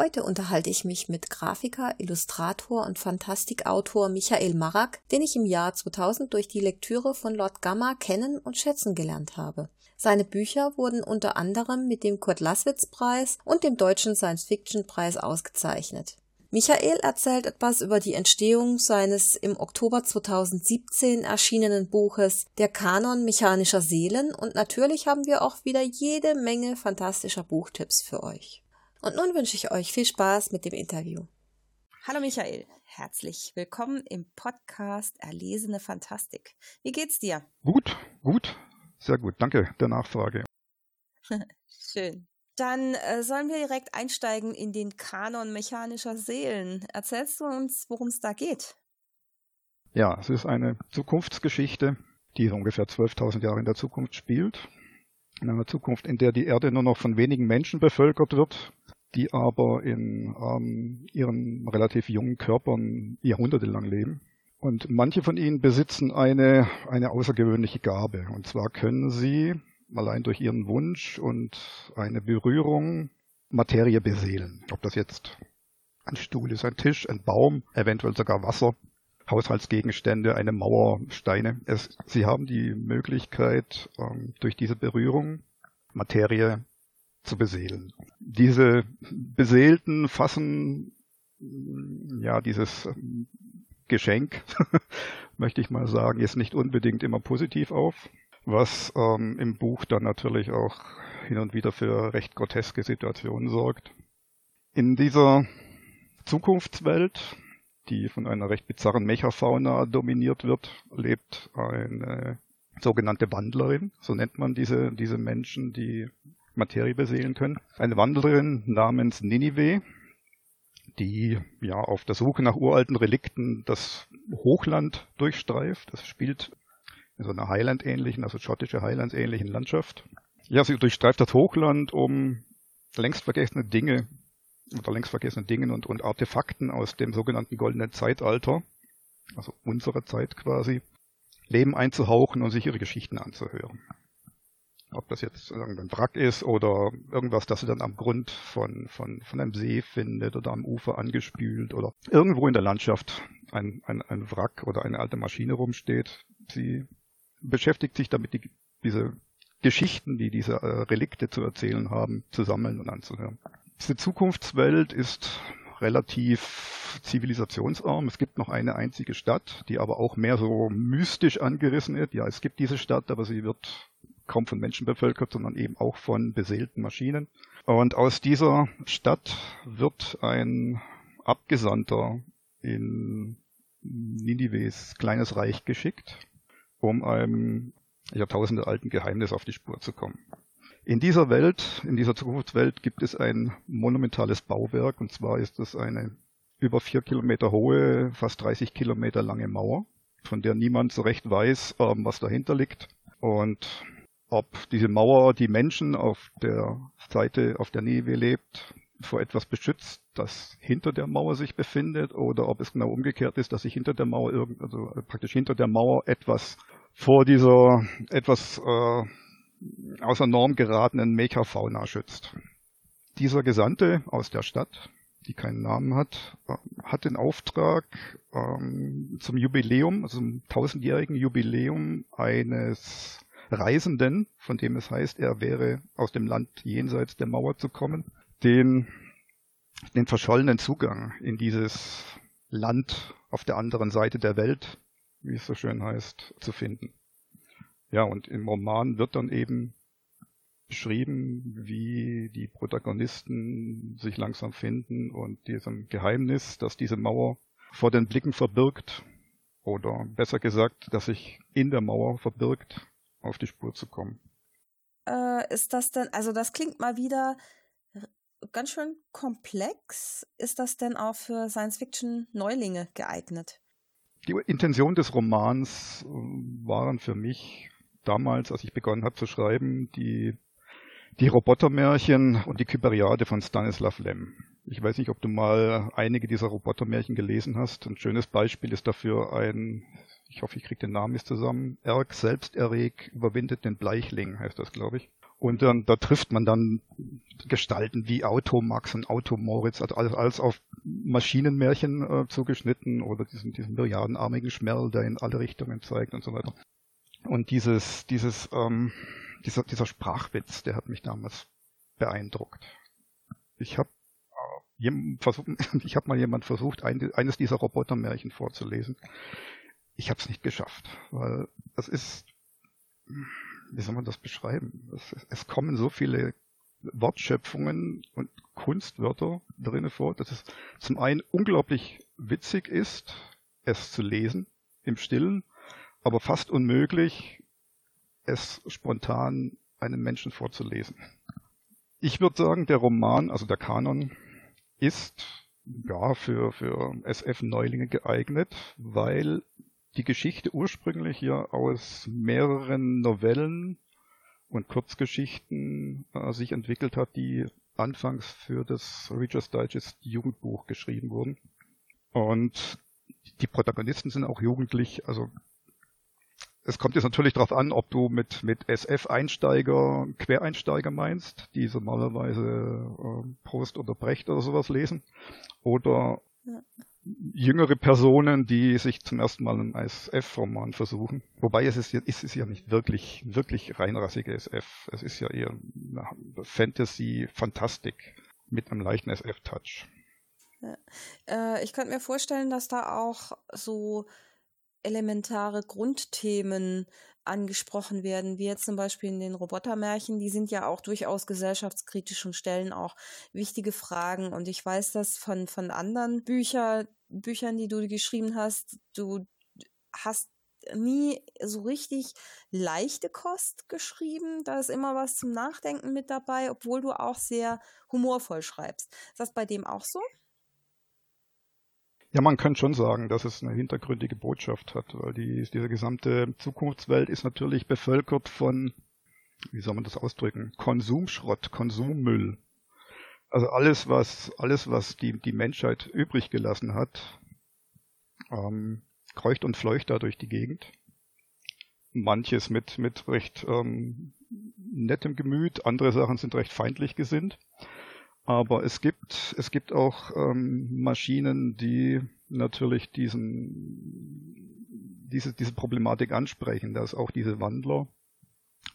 Heute unterhalte ich mich mit Grafiker, Illustrator und Fantastikautor Michael Marak, den ich im Jahr 2000 durch die Lektüre von Lord Gamma kennen und schätzen gelernt habe. Seine Bücher wurden unter anderem mit dem Kurt-Laßwitz-Preis und dem Deutschen Science-Fiction-Preis ausgezeichnet. Michael erzählt etwas über die Entstehung seines im Oktober 2017 erschienenen Buches Der Kanon mechanischer Seelen und natürlich haben wir auch wieder jede Menge fantastischer Buchtipps für euch. Und nun wünsche ich euch viel Spaß mit dem Interview. Hallo Michael, herzlich willkommen im Podcast Erlesene Fantastik. Wie geht's dir? Gut, gut, sehr gut. Danke der Nachfrage. Schön. Dann äh, sollen wir direkt einsteigen in den Kanon mechanischer Seelen. Erzählst du uns, worum es da geht? Ja, es ist eine Zukunftsgeschichte, die ungefähr 12.000 Jahre in der Zukunft spielt. In einer Zukunft, in der die Erde nur noch von wenigen Menschen bevölkert wird die aber in ähm, ihren relativ jungen Körpern jahrhundertelang leben. Und manche von ihnen besitzen eine, eine außergewöhnliche Gabe. Und zwar können sie allein durch ihren Wunsch und eine Berührung Materie beseelen. Ob das jetzt ein Stuhl ist, ein Tisch, ein Baum, eventuell sogar Wasser, Haushaltsgegenstände, eine Mauer, Steine. Es, sie haben die Möglichkeit, ähm, durch diese Berührung Materie zu beseelen. Diese Beseelten fassen ja dieses ähm, Geschenk, möchte ich mal sagen, jetzt nicht unbedingt immer positiv auf, was ähm, im Buch dann natürlich auch hin und wieder für recht groteske Situationen sorgt. In dieser Zukunftswelt, die von einer recht bizarren Mechafauna dominiert wird, lebt eine sogenannte Wandlerin, so nennt man diese, diese Menschen, die Materie beseelen können. Eine Wanderin namens Ninive, die ja auf der Suche nach uralten Relikten das Hochland durchstreift. Das spielt in so einer Highland-ähnlichen, also schottische Highlands-ähnlichen Landschaft. Ja, sie durchstreift das Hochland, um längst vergessene Dinge oder längst vergessene Dinge und, und Artefakten aus dem sogenannten goldenen Zeitalter, also unserer Zeit quasi, Leben einzuhauchen und sich ihre Geschichten anzuhören. Ob das jetzt irgendein Wrack ist oder irgendwas, das sie dann am Grund von, von, von einem See findet oder am Ufer angespült oder irgendwo in der Landschaft ein, ein, ein Wrack oder eine alte Maschine rumsteht. Sie beschäftigt sich damit, die, diese Geschichten, die diese äh, Relikte zu erzählen haben, zu sammeln und anzuhören. Diese Zukunftswelt ist relativ zivilisationsarm. Es gibt noch eine einzige Stadt, die aber auch mehr so mystisch angerissen ist. Ja, es gibt diese Stadt, aber sie wird kaum von Menschen bevölkert, sondern eben auch von beseelten Maschinen. Und aus dieser Stadt wird ein Abgesandter in Ninives kleines Reich geschickt, um einem jahrtausendealten Geheimnis auf die Spur zu kommen. In dieser Welt, in dieser Zukunftswelt gibt es ein monumentales Bauwerk, und zwar ist es eine über vier Kilometer hohe, fast 30 Kilometer lange Mauer, von der niemand so recht weiß, ähm, was dahinter liegt. Und ob diese Mauer die Menschen auf der Seite, auf der Neve lebt, vor etwas beschützt, das hinter der Mauer sich befindet, oder ob es genau umgekehrt ist, dass sich hinter der Mauer irgend, also praktisch hinter der Mauer etwas vor dieser etwas äh, außer Norm geratenen Mecha-Fauna schützt. Dieser Gesandte aus der Stadt, die keinen Namen hat, äh, hat den Auftrag, ähm, zum Jubiläum, also zum tausendjährigen Jubiläum eines Reisenden, von dem es heißt, er wäre aus dem Land jenseits der Mauer zu kommen, den, den verschollenen Zugang in dieses Land auf der anderen Seite der Welt, wie es so schön heißt, zu finden. Ja, und im Roman wird dann eben beschrieben, wie die Protagonisten sich langsam finden und diesem Geheimnis, das diese Mauer vor den Blicken verbirgt, oder besser gesagt, dass sich in der Mauer verbirgt, auf die Spur zu kommen. Äh, ist das denn, also das klingt mal wieder ganz schön komplex. Ist das denn auch für Science-Fiction-Neulinge geeignet? Die Intention des Romans äh, waren für mich damals, als ich begonnen habe zu schreiben, die die Robotermärchen und die Kyberiade von Stanislav Lem. Ich weiß nicht, ob du mal einige dieser Robotermärchen gelesen hast. Ein schönes Beispiel ist dafür ein, ich hoffe, ich kriege den Namen jetzt zusammen, Erg selbsterreg überwindet den Bleichling, heißt das, glaube ich. Und dann, da trifft man dann Gestalten wie Automax und Automoritz, also alles, alles auf Maschinenmärchen äh, zugeschnitten oder diesen, diesen milliardenarmigen Schmerl, der in alle Richtungen zeigt und so weiter. Und dieses, dieses, ähm, dieser, dieser Sprachwitz, der hat mich damals beeindruckt. Ich habe äh, ich habe mal jemand versucht, ein, eines dieser Robotermärchen vorzulesen. Ich habe es nicht geschafft, weil es ist, wie soll man das beschreiben? Es, es kommen so viele Wortschöpfungen und Kunstwörter drinnen vor, dass es zum einen unglaublich witzig ist, es zu lesen im Stillen, aber fast unmöglich, es spontan einem Menschen vorzulesen. Ich würde sagen, der Roman, also der Kanon, ist ja für, für SF-Neulinge geeignet, weil die Geschichte ursprünglich ja aus mehreren Novellen und Kurzgeschichten äh, sich entwickelt hat, die anfangs für das Reader's Digest Jugendbuch geschrieben wurden. Und die Protagonisten sind auch jugendlich, also es kommt jetzt natürlich darauf an, ob du mit, mit SF-Einsteiger, Quereinsteiger meinst, die normalerweise äh, Prost oder Brecht oder sowas lesen, oder ja. Jüngere Personen, die sich zum ersten Mal einen SF-Roman versuchen. Wobei es ist, ist es ja nicht wirklich, wirklich reinrassige SF. Es ist ja eher Fantasy, Fantastik mit einem leichten SF-Touch. Ja. Äh, ich könnte mir vorstellen, dass da auch so elementare Grundthemen angesprochen werden, wie jetzt zum Beispiel in den Robotermärchen, die sind ja auch durchaus gesellschaftskritisch und stellen auch wichtige Fragen. Und ich weiß das von, von anderen Bücher, Büchern, die du geschrieben hast, du hast nie so richtig leichte Kost geschrieben. Da ist immer was zum Nachdenken mit dabei, obwohl du auch sehr humorvoll schreibst. Ist das bei dem auch so? Ja, man kann schon sagen, dass es eine hintergründige Botschaft hat, weil die, diese gesamte Zukunftswelt ist natürlich bevölkert von, wie soll man das ausdrücken, Konsumschrott, Konsummüll. Also alles, was, alles, was die, die Menschheit übrig gelassen hat, ähm, kreucht und fleucht da durch die Gegend. Manches mit, mit recht ähm, nettem Gemüt, andere Sachen sind recht feindlich gesinnt. Aber es gibt, es gibt auch ähm, Maschinen, die natürlich diesen, diese, diese Problematik ansprechen, dass auch diese Wandler,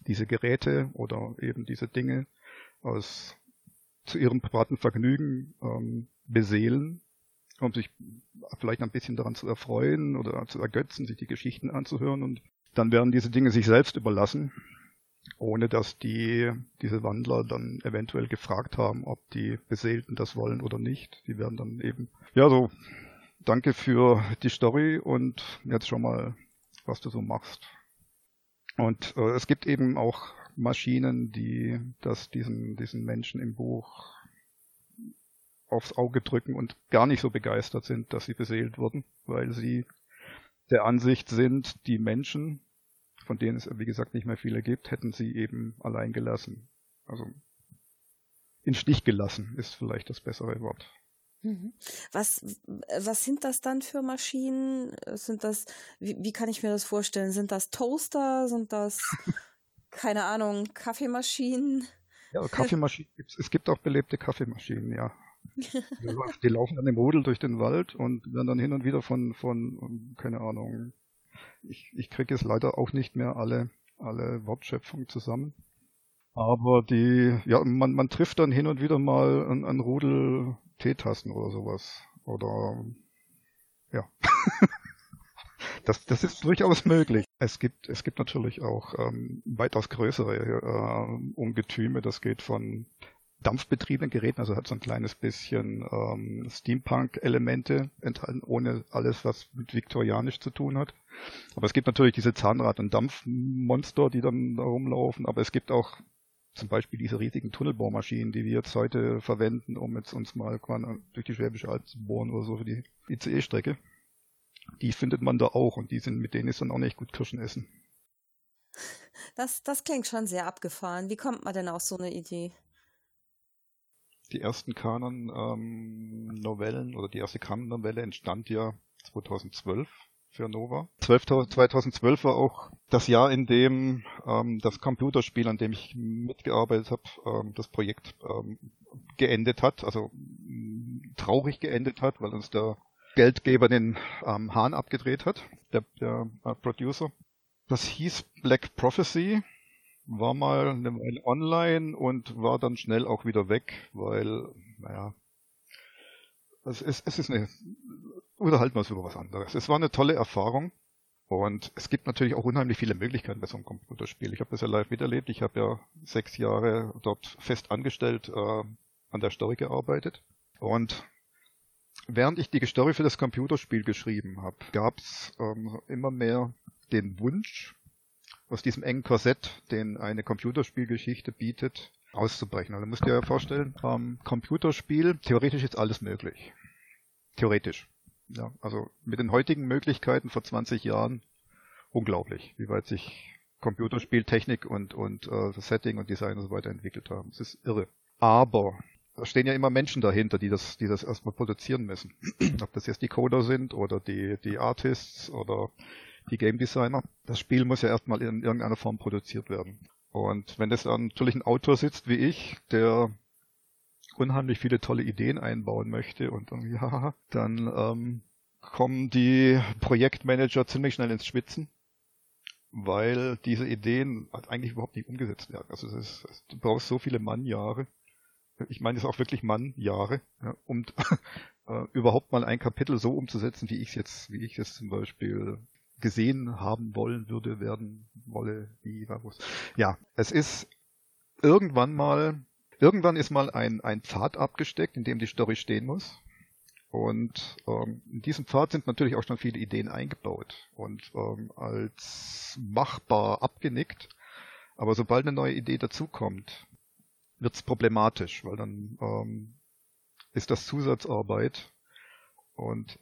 diese Geräte oder eben diese Dinge aus zu ihrem privaten Vergnügen ähm, beseelen, um sich vielleicht ein bisschen daran zu erfreuen oder zu ergötzen, sich die Geschichten anzuhören und dann werden diese Dinge sich selbst überlassen ohne dass die, diese Wandler dann eventuell gefragt haben, ob die Beseelten das wollen oder nicht. Die werden dann eben, ja, so, danke für die Story und jetzt schon mal, was du so machst. Und äh, es gibt eben auch Maschinen, die das diesen, diesen Menschen im Buch aufs Auge drücken und gar nicht so begeistert sind, dass sie beseelt wurden, weil sie der Ansicht sind, die Menschen, von denen es, wie gesagt, nicht mehr viele gibt, hätten sie eben allein gelassen. Also in Stich gelassen ist vielleicht das bessere Wort. Mhm. Was, was sind das dann für Maschinen? Sind das, wie, wie kann ich mir das vorstellen? Sind das Toaster? Sind das, keine Ahnung, Kaffeemaschinen? Ja, Kaffeemaschinen gibt's. Es gibt auch belebte Kaffeemaschinen, ja. Die laufen dann im Rudel durch den Wald und werden dann hin und wieder von, von, keine Ahnung, ich, ich kriege jetzt leider auch nicht mehr alle, alle Wortschöpfungen zusammen. Aber die, ja, man, man trifft dann hin und wieder mal ein, ein Rudel Teetassen oder sowas. Oder ja. das, das ist durchaus möglich. Es gibt, es gibt natürlich auch ähm, weitaus größere äh, Ungetüme. Das geht von dampfbetriebenen Geräten, also hat so ein kleines bisschen ähm, Steampunk-Elemente enthalten, ohne alles, was mit viktorianisch zu tun hat. Aber es gibt natürlich diese Zahnrad- und Dampfmonster, die dann da rumlaufen, aber es gibt auch zum Beispiel diese riesigen Tunnelbohrmaschinen, die wir jetzt heute verwenden, um jetzt uns mal durch die Schwäbische Alb zu bohren oder so für die ICE-Strecke. Die findet man da auch und die sind, mit denen ist dann auch nicht gut Kirschen essen. Das, das klingt schon sehr abgefahren. Wie kommt man denn auf so eine Idee? Die ersten Kanon-Novellen ähm, oder die erste Kanon-Novelle entstand ja 2012 für Nova. 12, 2012 war auch das Jahr, in dem ähm, das Computerspiel, an dem ich mitgearbeitet habe, ähm, das Projekt ähm, geendet hat, also traurig geendet hat, weil uns der Geldgeber den ähm, Hahn abgedreht hat, der, der äh, Producer. Das hieß Black Prophecy, war mal eine Weile online und war dann schnell auch wieder weg, weil, naja, es ist, es ist eine, unterhalten wir uns über was anderes. Es war eine tolle Erfahrung und es gibt natürlich auch unheimlich viele Möglichkeiten bei so einem Computerspiel. Ich habe das ja live miterlebt. Ich habe ja sechs Jahre dort fest angestellt äh, an der Story gearbeitet und während ich die Story für das Computerspiel geschrieben habe, gab es ähm, immer mehr den Wunsch, aus diesem engen Korsett, den eine Computerspielgeschichte bietet, auszubrechen. Also musst dir vorstellen, ähm, Computerspiel, theoretisch ist alles möglich. Theoretisch. Ja, also mit den heutigen Möglichkeiten vor 20 Jahren unglaublich, wie weit sich Computerspieltechnik und, und äh, Setting und Design und so weiter entwickelt haben. Es ist irre. Aber da stehen ja immer Menschen dahinter, die das, die das erstmal produzieren müssen. Ob das jetzt die Coder sind oder die, die Artists oder die Game Designer. Das Spiel muss ja erstmal in irgendeiner Form produziert werden. Und wenn es dann natürlich ein Autor sitzt wie ich, der unheimlich viele tolle Ideen einbauen möchte und dann, ja, dann ähm, kommen die Projektmanager ziemlich schnell ins Schwitzen, weil diese Ideen eigentlich überhaupt nicht umgesetzt werden. Also ist, du brauchst so viele Mannjahre ich meine es auch wirklich Mann, Jahre, ja, um äh, überhaupt mal ein Kapitel so umzusetzen, wie ich es jetzt, wie ich es zum Beispiel gesehen haben wollen würde, werden wolle, wie, was. Ja, es ist irgendwann mal, irgendwann ist mal ein, ein Pfad abgesteckt, in dem die Story stehen muss. Und ähm, in diesem Pfad sind natürlich auch schon viele Ideen eingebaut und ähm, als machbar abgenickt. Aber sobald eine neue Idee dazukommt, wird es problematisch, weil dann ähm, ist das Zusatzarbeit. Und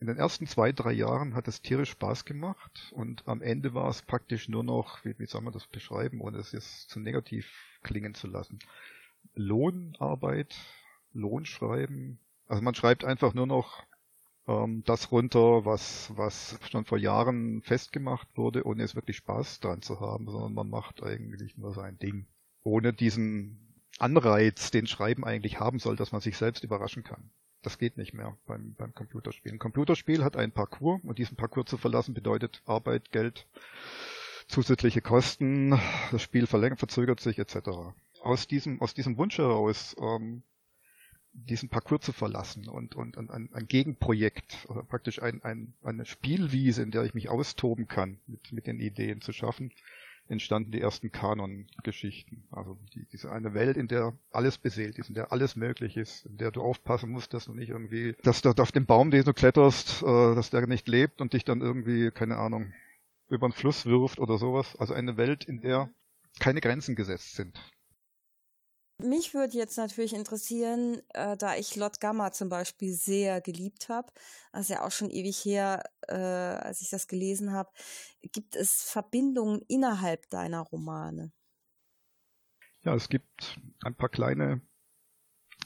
in den ersten zwei, drei Jahren hat es tierisch Spaß gemacht und am Ende war es praktisch nur noch, wie, wie soll man das beschreiben, ohne es jetzt zu negativ klingen zu lassen. Lohnarbeit, Lohnschreiben. Also man schreibt einfach nur noch ähm, das runter, was, was schon vor Jahren festgemacht wurde, ohne es wirklich Spaß dran zu haben, sondern man macht eigentlich nur sein Ding. Ohne diesen Anreiz, den Schreiben eigentlich haben soll, dass man sich selbst überraschen kann. Das geht nicht mehr beim, beim Computerspiel. Ein Computerspiel hat einen Parcours und diesen Parcours zu verlassen bedeutet Arbeit, Geld, zusätzliche Kosten, das Spiel verlängert, verzögert sich etc. Aus diesem, aus diesem Wunsch heraus, ähm, diesen Parcours zu verlassen und, und, und ein, ein Gegenprojekt oder praktisch ein, ein, eine Spielwiese, in der ich mich austoben kann, mit, mit den Ideen zu schaffen, entstanden die ersten Kanon-Geschichten. Also die, diese eine Welt, in der alles beseelt ist, in der alles möglich ist, in der du aufpassen musst, dass du nicht irgendwie, dass du auf dem Baum, den du kletterst, äh, dass der nicht lebt und dich dann irgendwie, keine Ahnung, über den Fluss wirft oder sowas. Also eine Welt, in der keine Grenzen gesetzt sind. Mich würde jetzt natürlich interessieren, äh, da ich Lot Gamma zum Beispiel sehr geliebt habe, also ja auch schon ewig her, äh, als ich das gelesen habe, gibt es Verbindungen innerhalb deiner Romane? Ja, es gibt ein paar kleine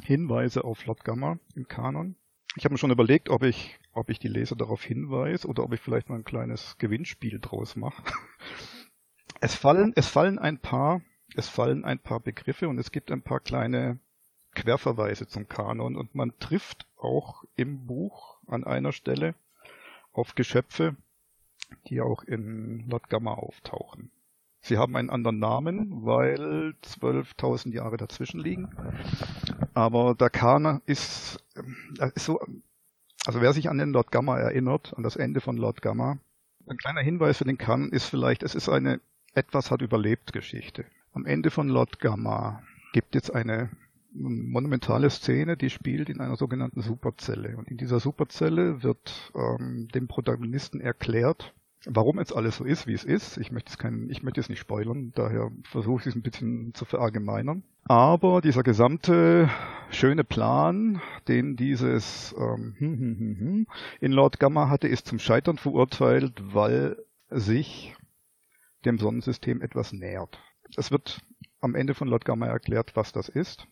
Hinweise auf Lot Gamma im Kanon. Ich habe mir schon überlegt, ob ich, ob ich die Leser darauf hinweise oder ob ich vielleicht mal ein kleines Gewinnspiel draus mache. Es fallen, es fallen ein paar es fallen ein paar Begriffe und es gibt ein paar kleine Querverweise zum Kanon und man trifft auch im Buch an einer Stelle auf Geschöpfe, die auch in Lord Gamma auftauchen. Sie haben einen anderen Namen, weil 12.000 Jahre dazwischen liegen. Aber der Kana ist, äh, ist so, also wer sich an den Lord Gamma erinnert, an das Ende von Lord Gamma, ein kleiner Hinweis für den Kanon ist vielleicht, es ist eine etwas hat überlebt Geschichte. Am Ende von Lord Gamma gibt es eine monumentale Szene, die spielt in einer sogenannten Superzelle. Und in dieser Superzelle wird ähm, dem Protagonisten erklärt, warum jetzt alles so ist, wie es ist. Ich möchte es, kein, ich möchte es nicht spoilern, daher versuche ich es ein bisschen zu verallgemeinern. Aber dieser gesamte schöne Plan, den dieses ähm, hm, hm, hm, hm in Lord Gamma hatte, ist zum Scheitern verurteilt, weil sich dem Sonnensystem etwas nähert. Es wird am Ende von Lord Gamma erklärt, was das ist.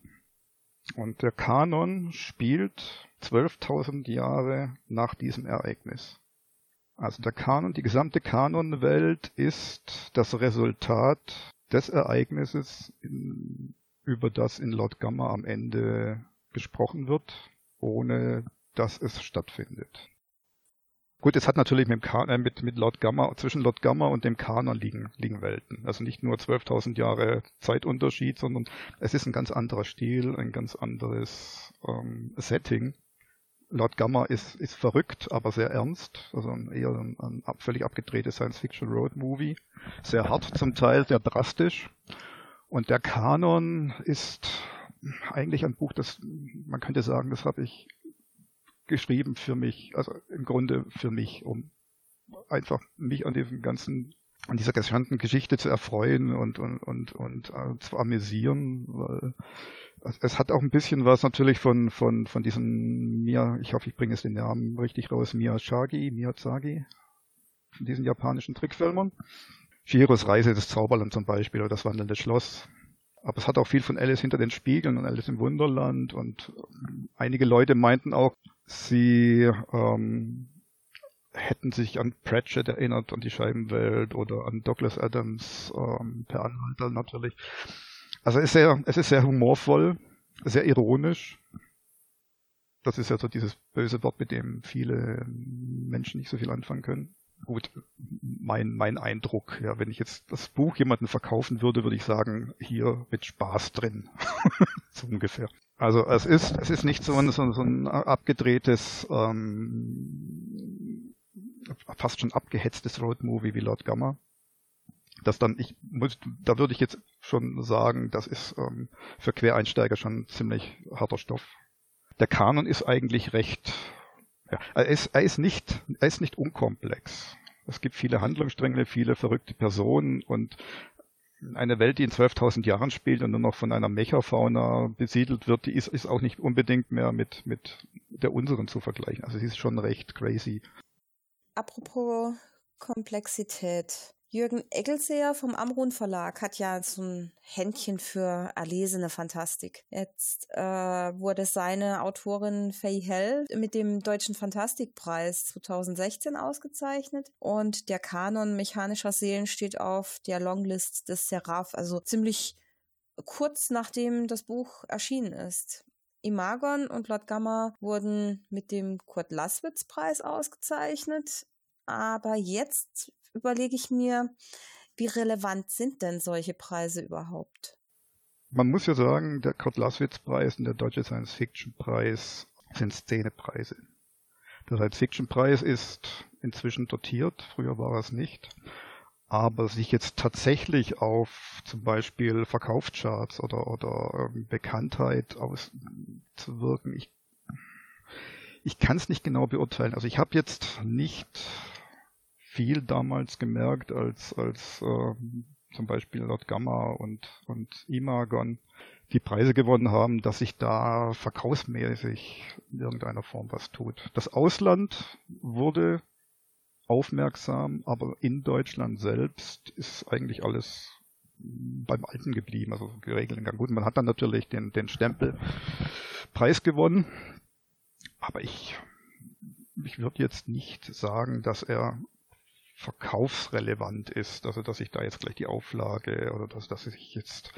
Und der Kanon spielt 12.000 Jahre nach diesem Ereignis. Also der Kanon, die gesamte Kanonwelt ist das Resultat des Ereignisses, in, über das in Lord Gamma am Ende gesprochen wird, ohne dass es stattfindet. Gut, es hat natürlich mit, äh, mit, mit Lord Gamma, zwischen Lord Gamma und dem Kanon liegen, liegen Welten. Also nicht nur 12.000 Jahre Zeitunterschied, sondern es ist ein ganz anderer Stil, ein ganz anderes ähm, Setting. Lord Gamma ist, ist verrückt, aber sehr ernst. Also ein, eher ein, ein völlig abgedrehtes Science-Fiction-Road-Movie. Sehr hart zum Teil, sehr drastisch. Und der Kanon ist eigentlich ein Buch, das, man könnte sagen, das habe ich geschrieben für mich, also im Grunde für mich, um einfach mich an diesem ganzen, an dieser gesamten Geschichte zu erfreuen und, und, und, und äh, zu amüsieren, weil es hat auch ein bisschen was natürlich von, von, von diesem Mia, ich hoffe, ich bringe es den Namen richtig raus, Miyazaki, Miyazaki, von diesen japanischen Trickfilmern. Shiros Reise des Zauberland zum Beispiel oder das wandelnde Schloss. Aber es hat auch viel von Alice hinter den Spiegeln und Alice im Wunderland und einige Leute meinten auch, Sie ähm, hätten sich an Pratchett erinnert, an die Scheibenwelt oder an Douglas Adams ähm, per Anhalter natürlich. Also es ist sehr, es ist sehr humorvoll, sehr ironisch. Das ist ja so dieses böse Wort, mit dem viele Menschen nicht so viel anfangen können. Gut, mein, mein Eindruck, ja, wenn ich jetzt das Buch jemanden verkaufen würde, würde ich sagen, hier mit Spaß drin. so ungefähr. Also es ist, es ist nicht so ein, so, ein abgedrehtes, ähm, fast schon abgehetztes Roadmovie wie Lord Gamma. Das dann, ich muss, da würde ich jetzt schon sagen, das ist ähm, für Quereinsteiger schon ziemlich harter Stoff. Der Kanon ist eigentlich recht, ja, er ist, er ist nicht, er ist nicht unkomplex. Es gibt viele Handlungsstränge, viele verrückte Personen und eine Welt, die in 12.000 Jahren spielt und nur noch von einer Mechafauna besiedelt wird, die ist, ist auch nicht unbedingt mehr mit, mit der unseren zu vergleichen. Also sie ist schon recht crazy. Apropos Komplexität. Jürgen Eggelseer vom Amrun Verlag hat ja so ein Händchen für erlesene Fantastik. Jetzt äh, wurde seine Autorin Faye Hell mit dem Deutschen Fantastikpreis 2016 ausgezeichnet und der Kanon mechanischer Seelen steht auf der Longlist des Seraph, also ziemlich kurz nachdem das Buch erschienen ist. Imagon und Lord Gamma wurden mit dem Kurt Laswitz Preis ausgezeichnet. Aber jetzt überlege ich mir, wie relevant sind denn solche Preise überhaupt? Man muss ja sagen, der Kurt-Laswitz-Preis und der Deutsche Science-Fiction-Preis sind Szenepreise. Der Science-Fiction-Preis ist inzwischen dotiert, früher war es nicht. Aber sich jetzt tatsächlich auf zum Beispiel Verkaufscharts oder, oder ähm, Bekanntheit auszuwirken, ich, ich kann es nicht genau beurteilen. Also ich habe jetzt nicht viel damals gemerkt, als, als äh, zum Beispiel Lord Gamma und, und Imagon die Preise gewonnen haben, dass sich da verkaufsmäßig in irgendeiner Form was tut. Das Ausland wurde aufmerksam, aber in Deutschland selbst ist eigentlich alles beim Alten geblieben, also geregelt. Gut, man hat dann natürlich den, den Stempelpreis gewonnen, aber ich, ich würde jetzt nicht sagen, dass er verkaufsrelevant ist. Also dass ich da jetzt gleich die Auflage oder dass, dass ich jetzt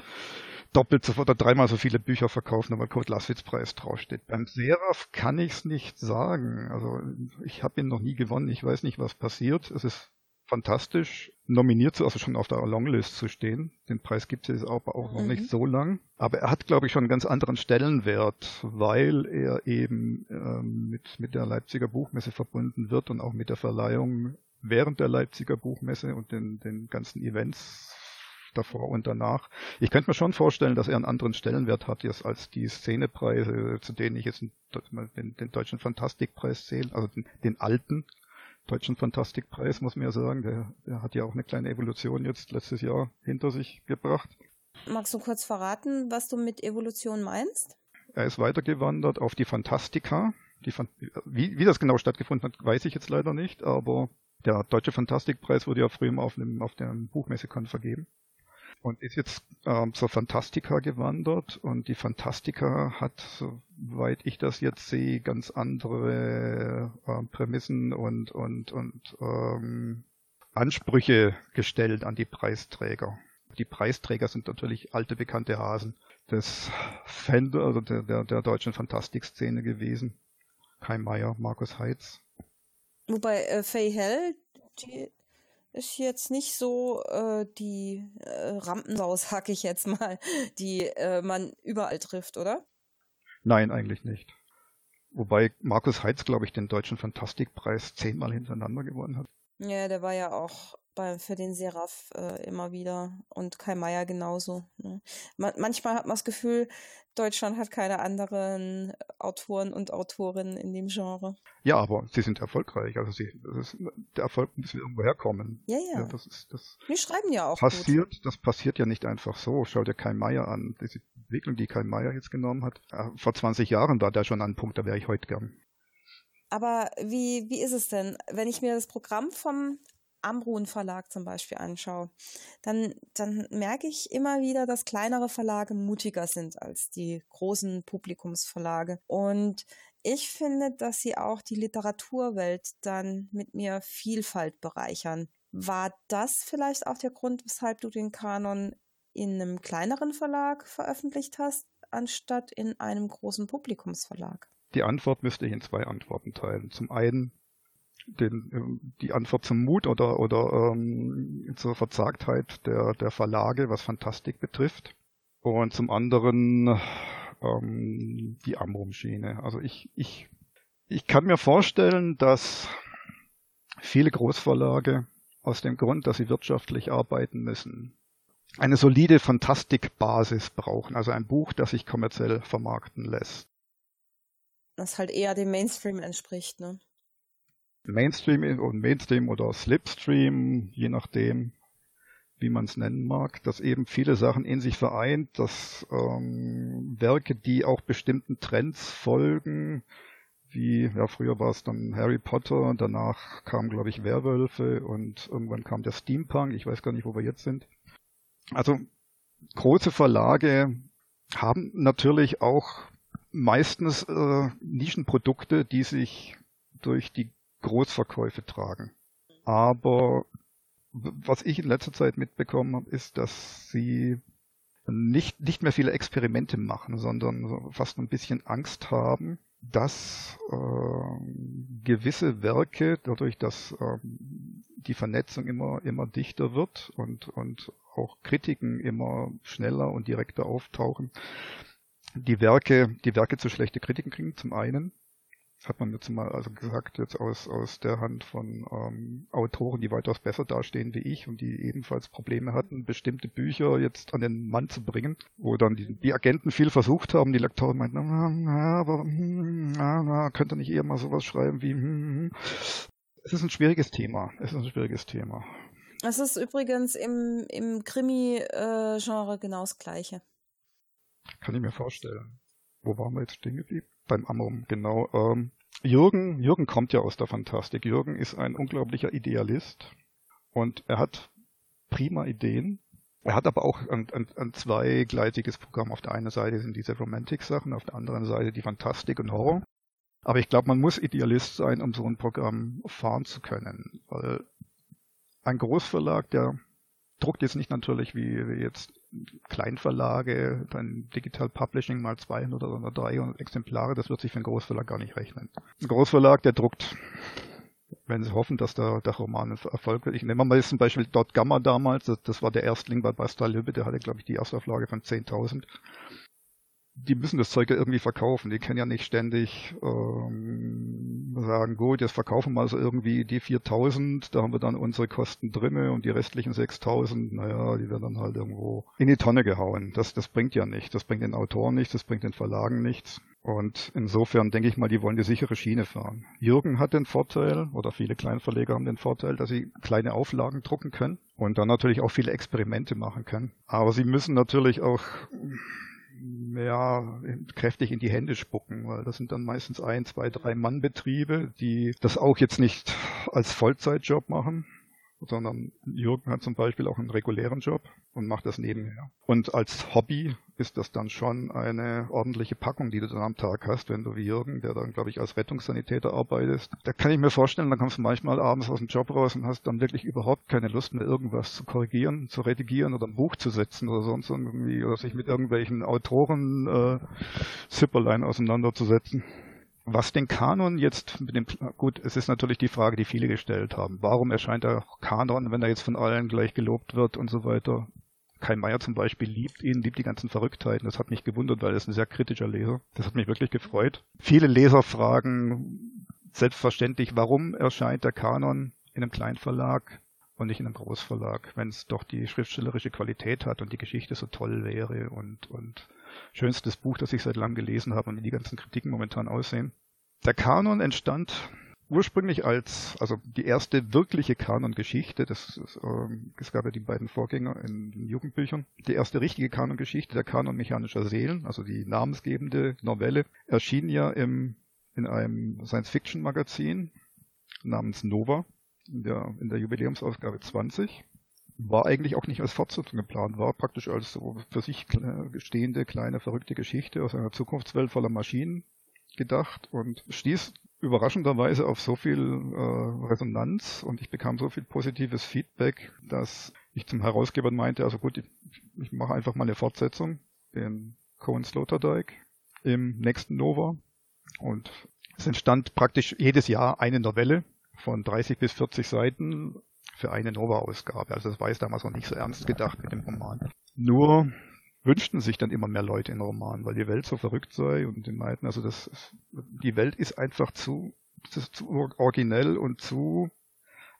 doppelt so oder dreimal so viele Bücher verkaufen, weil Kurt Laswitz Preis draufsteht. Beim Seraph kann ich es nicht sagen. Also ich habe ihn noch nie gewonnen. Ich weiß nicht, was passiert. Es ist fantastisch, nominiert zu, also schon auf der Longlist zu stehen. Den Preis gibt es aber auch noch mhm. nicht so lang. Aber er hat, glaube ich, schon einen ganz anderen Stellenwert, weil er eben ähm, mit, mit der Leipziger Buchmesse verbunden wird und auch mit der Verleihung während der Leipziger Buchmesse und den, den ganzen Events davor und danach. Ich könnte mir schon vorstellen, dass er einen anderen Stellenwert hat jetzt als die Szenepreise, zu denen ich jetzt den, den deutschen Fantastikpreis zähle, also den, den alten deutschen Fantastikpreis, muss man ja sagen. Der, der hat ja auch eine kleine Evolution jetzt letztes Jahr hinter sich gebracht. Magst du kurz verraten, was du mit Evolution meinst? Er ist weitergewandert auf die Fantastika. Die, wie, wie das genau stattgefunden hat, weiß ich jetzt leider nicht, aber der Deutsche Fantastikpreis wurde ja früher mal auf, einem, auf der Buchmessekon vergeben und ist jetzt ähm, zur Fantastica gewandert und die Fantastica hat, soweit ich das jetzt sehe, ganz andere äh, Prämissen und und und ähm, Ansprüche gestellt an die Preisträger. Die Preisträger sind natürlich alte bekannte Hasen des Fender, also der, der, der deutschen Fantastikszene gewesen. Kai Meier, Markus Heitz. Wobei äh, Faye Hell, die ist jetzt nicht so äh, die äh, Rampensau, sag ich jetzt mal, die äh, man überall trifft, oder? Nein, eigentlich nicht. Wobei Markus Heitz, glaube ich, den deutschen Fantastikpreis zehnmal hintereinander gewonnen hat. Ja, der war ja auch bei, für den Seraph äh, immer wieder und Kai Meier genauso. Ne? Man, manchmal hat man das Gefühl, Deutschland hat keine anderen Autoren und Autorinnen in dem Genre. Ja, aber sie sind erfolgreich. Also sie, ist, der Erfolg muss irgendwo herkommen. Ja, ja. ja das ist, das Wir schreiben ja auch passiert, gut. Das passiert ja nicht einfach so. Schau dir Kai Meier an. Diese Entwicklung, die Kai Meier jetzt genommen hat. Vor 20 Jahren war der schon an einem Punkt, da wäre ich heute gern. Aber wie, wie ist es denn, wenn ich mir das Programm vom Amrun Verlag zum Beispiel anschaue, dann, dann merke ich immer wieder, dass kleinere Verlage mutiger sind als die großen Publikumsverlage. Und ich finde, dass sie auch die Literaturwelt dann mit mir Vielfalt bereichern. War das vielleicht auch der Grund, weshalb du den Kanon in einem kleineren Verlag veröffentlicht hast, anstatt in einem großen Publikumsverlag? Die Antwort müsste ich in zwei Antworten teilen. Zum einen den, ähm, die Antwort zum Mut oder, oder ähm, zur Verzagtheit der, der Verlage, was Fantastik betrifft. Und zum anderen ähm, die Amrum-Schiene. Also ich, ich, ich kann mir vorstellen, dass viele Großverlage aus dem Grund, dass sie wirtschaftlich arbeiten müssen, eine solide Fantastikbasis brauchen. Also ein Buch, das sich kommerziell vermarkten lässt. Das halt eher dem Mainstream entspricht, ne? Mainstream und Mainstream oder Slipstream, je nachdem, wie man es nennen mag, das eben viele Sachen in sich vereint, dass ähm, Werke, die auch bestimmten Trends folgen, wie, ja, früher war es dann Harry Potter, danach kam, glaube ich, Werwölfe und irgendwann kam der Steampunk, ich weiß gar nicht, wo wir jetzt sind. Also große Verlage haben natürlich auch meistens äh, Nischenprodukte, die sich durch die Großverkäufe tragen. Aber was ich in letzter Zeit mitbekommen habe, ist, dass sie nicht, nicht mehr viele Experimente machen, sondern fast ein bisschen Angst haben, dass äh, gewisse Werke, dadurch, dass äh, die Vernetzung immer, immer dichter wird und, und auch Kritiken immer schneller und direkter auftauchen, die Werke, die Werke zu schlechte Kritiken kriegen, zum einen hat man jetzt mal also gesagt, jetzt aus, aus der Hand von ähm, Autoren, die weitaus besser dastehen wie ich und die ebenfalls Probleme hatten, bestimmte Bücher jetzt an den Mann zu bringen, wo dann die, die Agenten viel versucht haben, die Lektoren meinten, na, na, aber hm, na, na, könnte nicht eher mal sowas schreiben wie hm, hm, hm. es ist ein schwieriges Thema. Es ist ein schwieriges Thema. Es ist übrigens im, im Krimi-Genre äh, genau das Gleiche. Kann ich mir vorstellen. Wo waren wir jetzt stehen geblieben? Beim Amrum, genau. Ähm, Jürgen, Jürgen kommt ja aus der Fantastik. Jürgen ist ein unglaublicher Idealist und er hat prima Ideen. Er hat aber auch ein, ein, ein zweigleisiges Programm. Auf der einen Seite sind diese Romantic-Sachen, auf der anderen Seite die Fantastik und Horror. Aber ich glaube, man muss Idealist sein, um so ein Programm fahren zu können. Weil ein Großverlag, der druckt jetzt nicht natürlich wie jetzt Kleinverlage, dann Digital Publishing mal 200 oder 300 Exemplare, das wird sich für einen Großverlag gar nicht rechnen. Ein Großverlag, der druckt, wenn sie hoffen, dass der, der Roman Erfolg wird. Ich nehme mal zum Beispiel Dot Gamma damals, das, das war der Erstling bei Basta Lübbe, der hatte, glaube ich, die Erstauflage von 10.000 die müssen das Zeug ja irgendwie verkaufen. Die können ja nicht ständig ähm, sagen, gut, jetzt verkaufen wir also irgendwie die 4000, da haben wir dann unsere Kosten drinne und die restlichen 6000, naja, die werden dann halt irgendwo in die Tonne gehauen. Das, das bringt ja nicht. Das bringt den Autoren nichts, das bringt den Verlagen nichts. Und insofern denke ich mal, die wollen die sichere Schiene fahren. Jürgen hat den Vorteil, oder viele Kleinverleger haben den Vorteil, dass sie kleine Auflagen drucken können und dann natürlich auch viele Experimente machen können. Aber sie müssen natürlich auch ja, kräftig in die Hände spucken, weil das sind dann meistens ein, zwei, drei Mann-Betriebe, die das auch jetzt nicht als Vollzeitjob machen, sondern Jürgen hat zum Beispiel auch einen regulären Job und macht das nebenher. Und als Hobby ist das dann schon eine ordentliche Packung, die du dann am Tag hast, wenn du wie Jürgen, der dann, glaube ich, als Rettungssanitäter arbeitest. Da kann ich mir vorstellen, dann kommst du manchmal abends aus dem Job raus und hast dann wirklich überhaupt keine Lust mehr, irgendwas zu korrigieren, zu redigieren oder ein Buch zu setzen oder sonst irgendwie, oder sich mit irgendwelchen Autoren äh, Zipperlein auseinanderzusetzen. Was den Kanon jetzt mit dem, gut, es ist natürlich die Frage, die viele gestellt haben. Warum erscheint der Kanon, wenn er jetzt von allen gleich gelobt wird und so weiter? Kai Meier zum Beispiel liebt ihn, liebt die ganzen Verrücktheiten. Das hat mich gewundert, weil er ist ein sehr kritischer Leser. Das hat mich wirklich gefreut. Viele Leser fragen selbstverständlich, warum erscheint der Kanon in einem Kleinverlag und nicht in einem Großverlag, wenn es doch die schriftstellerische Qualität hat und die Geschichte so toll wäre und, und schönstes Buch, das ich seit langem gelesen habe und wie die ganzen Kritiken momentan aussehen. Der Kanon entstand ursprünglich als, also die erste wirkliche Kanongeschichte, das, äh, es gab ja die beiden Vorgänger in den Jugendbüchern, die erste richtige Kanongeschichte, der Kanon mechanischer Seelen, also die namensgebende Novelle, erschien ja im, in einem Science-Fiction-Magazin namens Nova in der, in der Jubiläumsausgabe 20 war eigentlich auch nicht als Fortsetzung geplant, war praktisch als so für sich stehende kleine verrückte Geschichte aus einer Zukunftswelt voller Maschinen gedacht und stieß überraschenderweise auf so viel äh, Resonanz und ich bekam so viel positives Feedback, dass ich zum Herausgeber meinte, also gut, ich, ich mache einfach mal eine Fortsetzung, den Cohen Sloterdijk im nächsten Nova und es entstand praktisch jedes Jahr eine Novelle von 30 bis 40 Seiten für eine Nova-Ausgabe. Also das war jetzt damals noch nicht so ernst gedacht mit dem Roman. Nur wünschten sich dann immer mehr Leute in Roman, weil die Welt so verrückt sei und die meinten, also das, die Welt ist einfach zu, ist zu originell und zu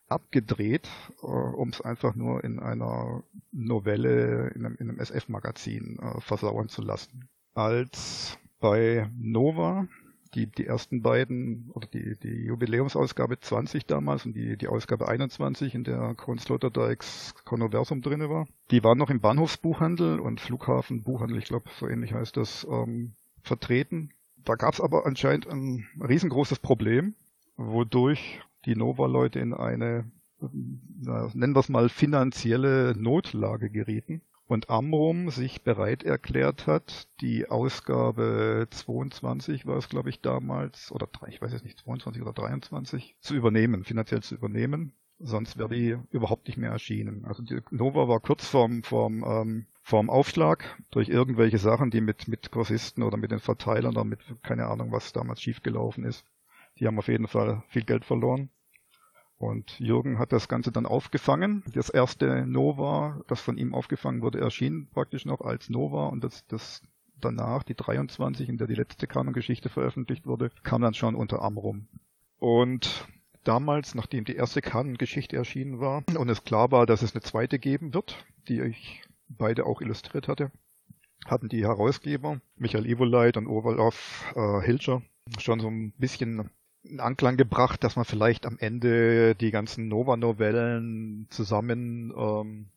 abgedreht, äh, um es einfach nur in einer Novelle, in einem, in einem SF-Magazin äh, versauern zu lassen. Als bei Nova die, die ersten beiden, oder die, die Jubiläumsausgabe 20 damals und die, die Ausgabe 21, in der Sloterdijks Connoversum drinne war, die waren noch im Bahnhofsbuchhandel und Flughafenbuchhandel, ich glaube, so ähnlich heißt das, ähm, vertreten. Da gab es aber anscheinend ein riesengroßes Problem, wodurch die Nova-Leute in eine, na, nennen wir es mal, finanzielle Notlage gerieten und Amrum sich bereit erklärt hat, die Ausgabe 22 war es, glaube ich, damals, oder ich weiß jetzt nicht, 22 oder 23, zu übernehmen, finanziell zu übernehmen. Sonst wäre die überhaupt nicht mehr erschienen. Also die Nova war kurz vorm, vorm, ähm, vorm Aufschlag durch irgendwelche Sachen, die mit, mit Grossisten oder mit den Verteilern oder mit keine Ahnung, was damals schiefgelaufen ist. Die haben auf jeden Fall viel Geld verloren. Und Jürgen hat das Ganze dann aufgefangen. Das erste Nova, das von ihm aufgefangen wurde, erschien praktisch noch als Nova und das, das danach, die 23, in der die letzte Kanongeschichte veröffentlicht wurde, kam dann schon unter Amrum. Und damals, nachdem die erste Kanongeschichte erschienen war und es klar war, dass es eine zweite geben wird, die ich beide auch illustriert hatte, hatten die Herausgeber, Michael Ivoleit und Olaf äh, Hilscher, schon so ein bisschen in Anklang gebracht, dass man vielleicht am Ende die ganzen Nova-Novellen zusammen ähm,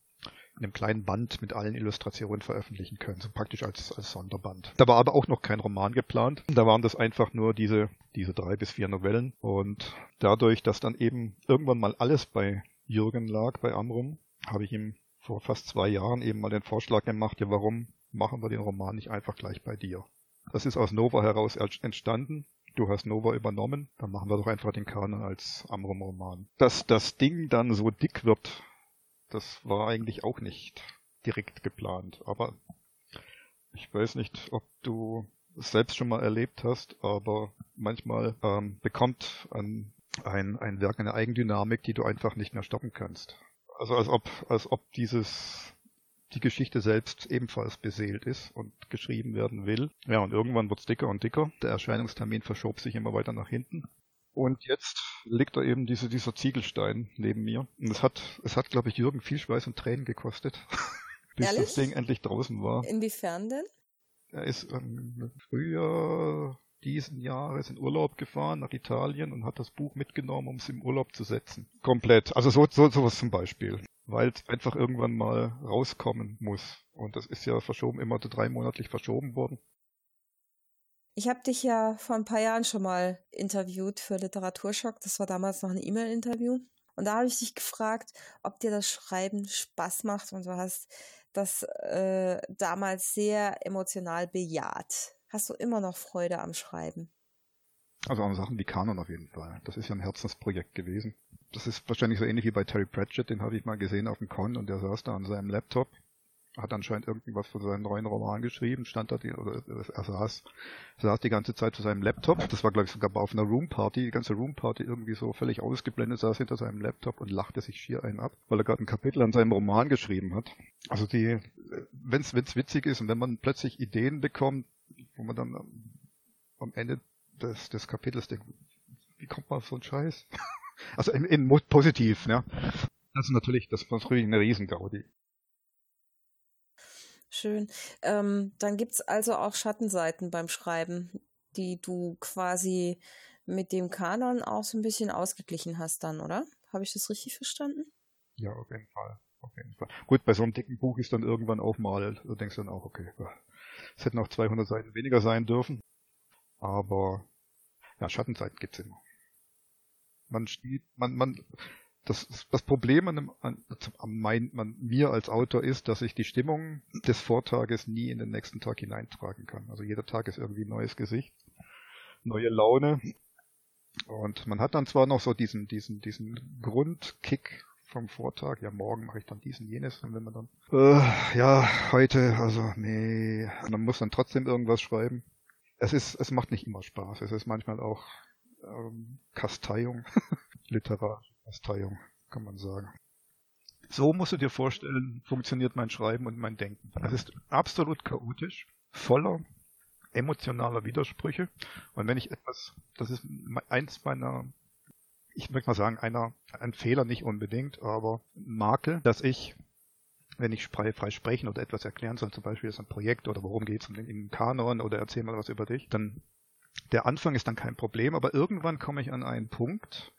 in einem kleinen Band mit allen Illustrationen veröffentlichen können, so praktisch als, als Sonderband. Da war aber auch noch kein Roman geplant. Da waren das einfach nur diese, diese drei bis vier Novellen. Und dadurch, dass dann eben irgendwann mal alles bei Jürgen lag, bei Amrum, habe ich ihm vor fast zwei Jahren eben mal den Vorschlag gemacht, ja, warum machen wir den Roman nicht einfach gleich bei dir? Das ist aus Nova heraus entstanden du hast Nova übernommen, dann machen wir doch einfach den Kanon als Amrum-Roman. Dass das Ding dann so dick wird, das war eigentlich auch nicht direkt geplant. Aber ich weiß nicht, ob du es selbst schon mal erlebt hast, aber manchmal ähm, bekommt ein, ein, ein Werk eine Eigendynamik, die du einfach nicht mehr stoppen kannst. Also als ob, als ob dieses die Geschichte selbst ebenfalls beseelt ist und geschrieben werden will. Ja, und irgendwann wird's dicker und dicker. Der Erscheinungstermin verschob sich immer weiter nach hinten. Und jetzt liegt da eben diese, dieser Ziegelstein neben mir. Und es hat, es hat, glaube ich, Jürgen viel Schweiß und Tränen gekostet, bis Ehrlich? das Ding endlich draußen war. Inwiefern denn? Er ist im Frühjahr diesen Jahres in Urlaub gefahren nach Italien und hat das Buch mitgenommen, um es im Urlaub zu setzen. Komplett. Also so, so sowas zum Beispiel. Weil es einfach irgendwann mal rauskommen muss. Und das ist ja verschoben, immer dreimonatlich verschoben worden. Ich habe dich ja vor ein paar Jahren schon mal interviewt für Literaturschock. Das war damals noch ein E-Mail-Interview. Und da habe ich dich gefragt, ob dir das Schreiben Spaß macht. Und du hast das äh, damals sehr emotional bejaht. Hast du immer noch Freude am Schreiben? Also an Sachen wie Kanon auf jeden Fall. Das ist ja ein Herzensprojekt gewesen. Das ist wahrscheinlich so ähnlich wie bei Terry Pratchett, den habe ich mal gesehen auf dem Con und der saß da an seinem Laptop, hat anscheinend irgendwas von seinem neuen Roman geschrieben, stand da, die, oder er saß, saß die ganze Zeit zu seinem Laptop. Das war glaube ich sogar auf einer Roomparty, die ganze Roomparty irgendwie so völlig ausgeblendet, saß hinter seinem Laptop und lachte sich schier einen ab, weil er gerade ein Kapitel an seinem Roman geschrieben hat. Also die, wenn es witzig ist und wenn man plötzlich Ideen bekommt, wo man dann am Ende des, des Kapitels denkt, wie kommt man auf so einen Scheiß? Also in, in positiv, ja. Das ist natürlich, das war natürlich eine Riesengaudi. Schön. Ähm, dann gibt's also auch Schattenseiten beim Schreiben, die du quasi mit dem Kanon auch so ein bisschen ausgeglichen hast dann, oder? Habe ich das richtig verstanden? Ja, auf jeden Fall. Auf jeden Fall. Gut, bei so einem dicken Buch ist dann irgendwann auch mal, du denkst dann auch, okay, es hätten auch 200 Seiten weniger sein dürfen. Aber ja, Schattenseiten gibt's immer. Man steht, man, man, das, das Problem an, dem, an, an mein, man, mir als Autor ist, dass ich die Stimmung des Vortages nie in den nächsten Tag hineintragen kann. Also jeder Tag ist irgendwie ein neues Gesicht, neue Laune. Und man hat dann zwar noch so diesen, diesen, diesen Grundkick vom Vortag, ja, morgen mache ich dann diesen, jenes, und wenn man dann, äh, ja, heute, also, nee, man muss dann trotzdem irgendwas schreiben. Es ist, es macht nicht immer Spaß. Es ist manchmal auch ähm, Kasteiung, literarische Kasteiung, kann man sagen. So musst du dir vorstellen, funktioniert mein Schreiben und mein Denken. Es ist absolut chaotisch, voller emotionaler Widersprüche. Und wenn ich etwas, das ist eins meiner, ich möchte mal sagen, einer, ein Fehler nicht unbedingt, aber Makel, dass ich wenn ich frei, frei sprechen oder etwas erklären soll, zum Beispiel ist ein Projekt oder worum geht es um den Kanon oder erzähl mal was über dich, dann der Anfang ist dann kein Problem, aber irgendwann komme ich an einen Punkt,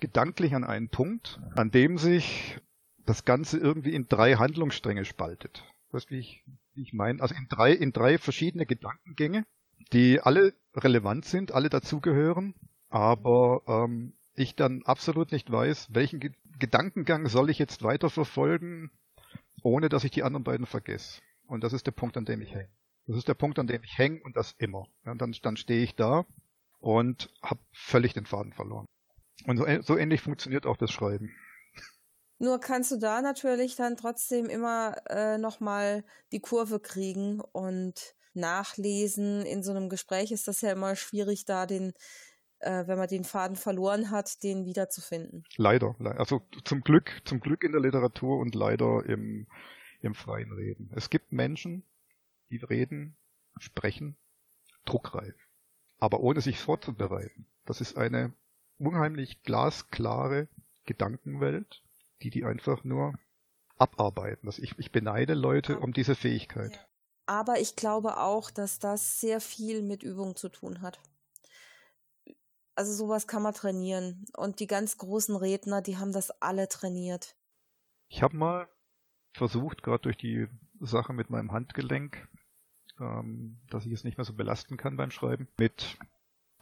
gedanklich an einen Punkt, an dem sich das Ganze irgendwie in drei Handlungsstränge spaltet. Weißt du, wie ich, wie ich meine? Also in drei, in drei verschiedene Gedankengänge, die alle relevant sind, alle dazugehören, aber ähm, ich dann absolut nicht weiß, welchen Ge Gedankengang soll ich jetzt weiter verfolgen, ohne dass ich die anderen beiden vergesse. Und das ist der Punkt, an dem ich hänge. Das ist der Punkt, an dem ich hänge und das immer. Ja, dann, dann stehe ich da und habe völlig den Faden verloren. Und so, so ähnlich funktioniert auch das Schreiben. Nur kannst du da natürlich dann trotzdem immer äh, nochmal die Kurve kriegen und nachlesen. In so einem Gespräch ist das ja immer schwierig, da den, äh, wenn man den Faden verloren hat, den wiederzufinden. Leider. Also zum Glück, zum Glück in der Literatur und leider im, im freien Reden. Es gibt Menschen, die reden, sprechen, druckreif. Aber ohne sich vorzubereiten. Das ist eine unheimlich glasklare Gedankenwelt, die die einfach nur abarbeiten. Also ich, ich beneide Leute um diese Fähigkeit. Aber ich glaube auch, dass das sehr viel mit Übung zu tun hat. Also sowas kann man trainieren. Und die ganz großen Redner, die haben das alle trainiert. Ich habe mal versucht, gerade durch die Sache mit meinem Handgelenk, ähm, dass ich es nicht mehr so belasten kann beim Schreiben, mit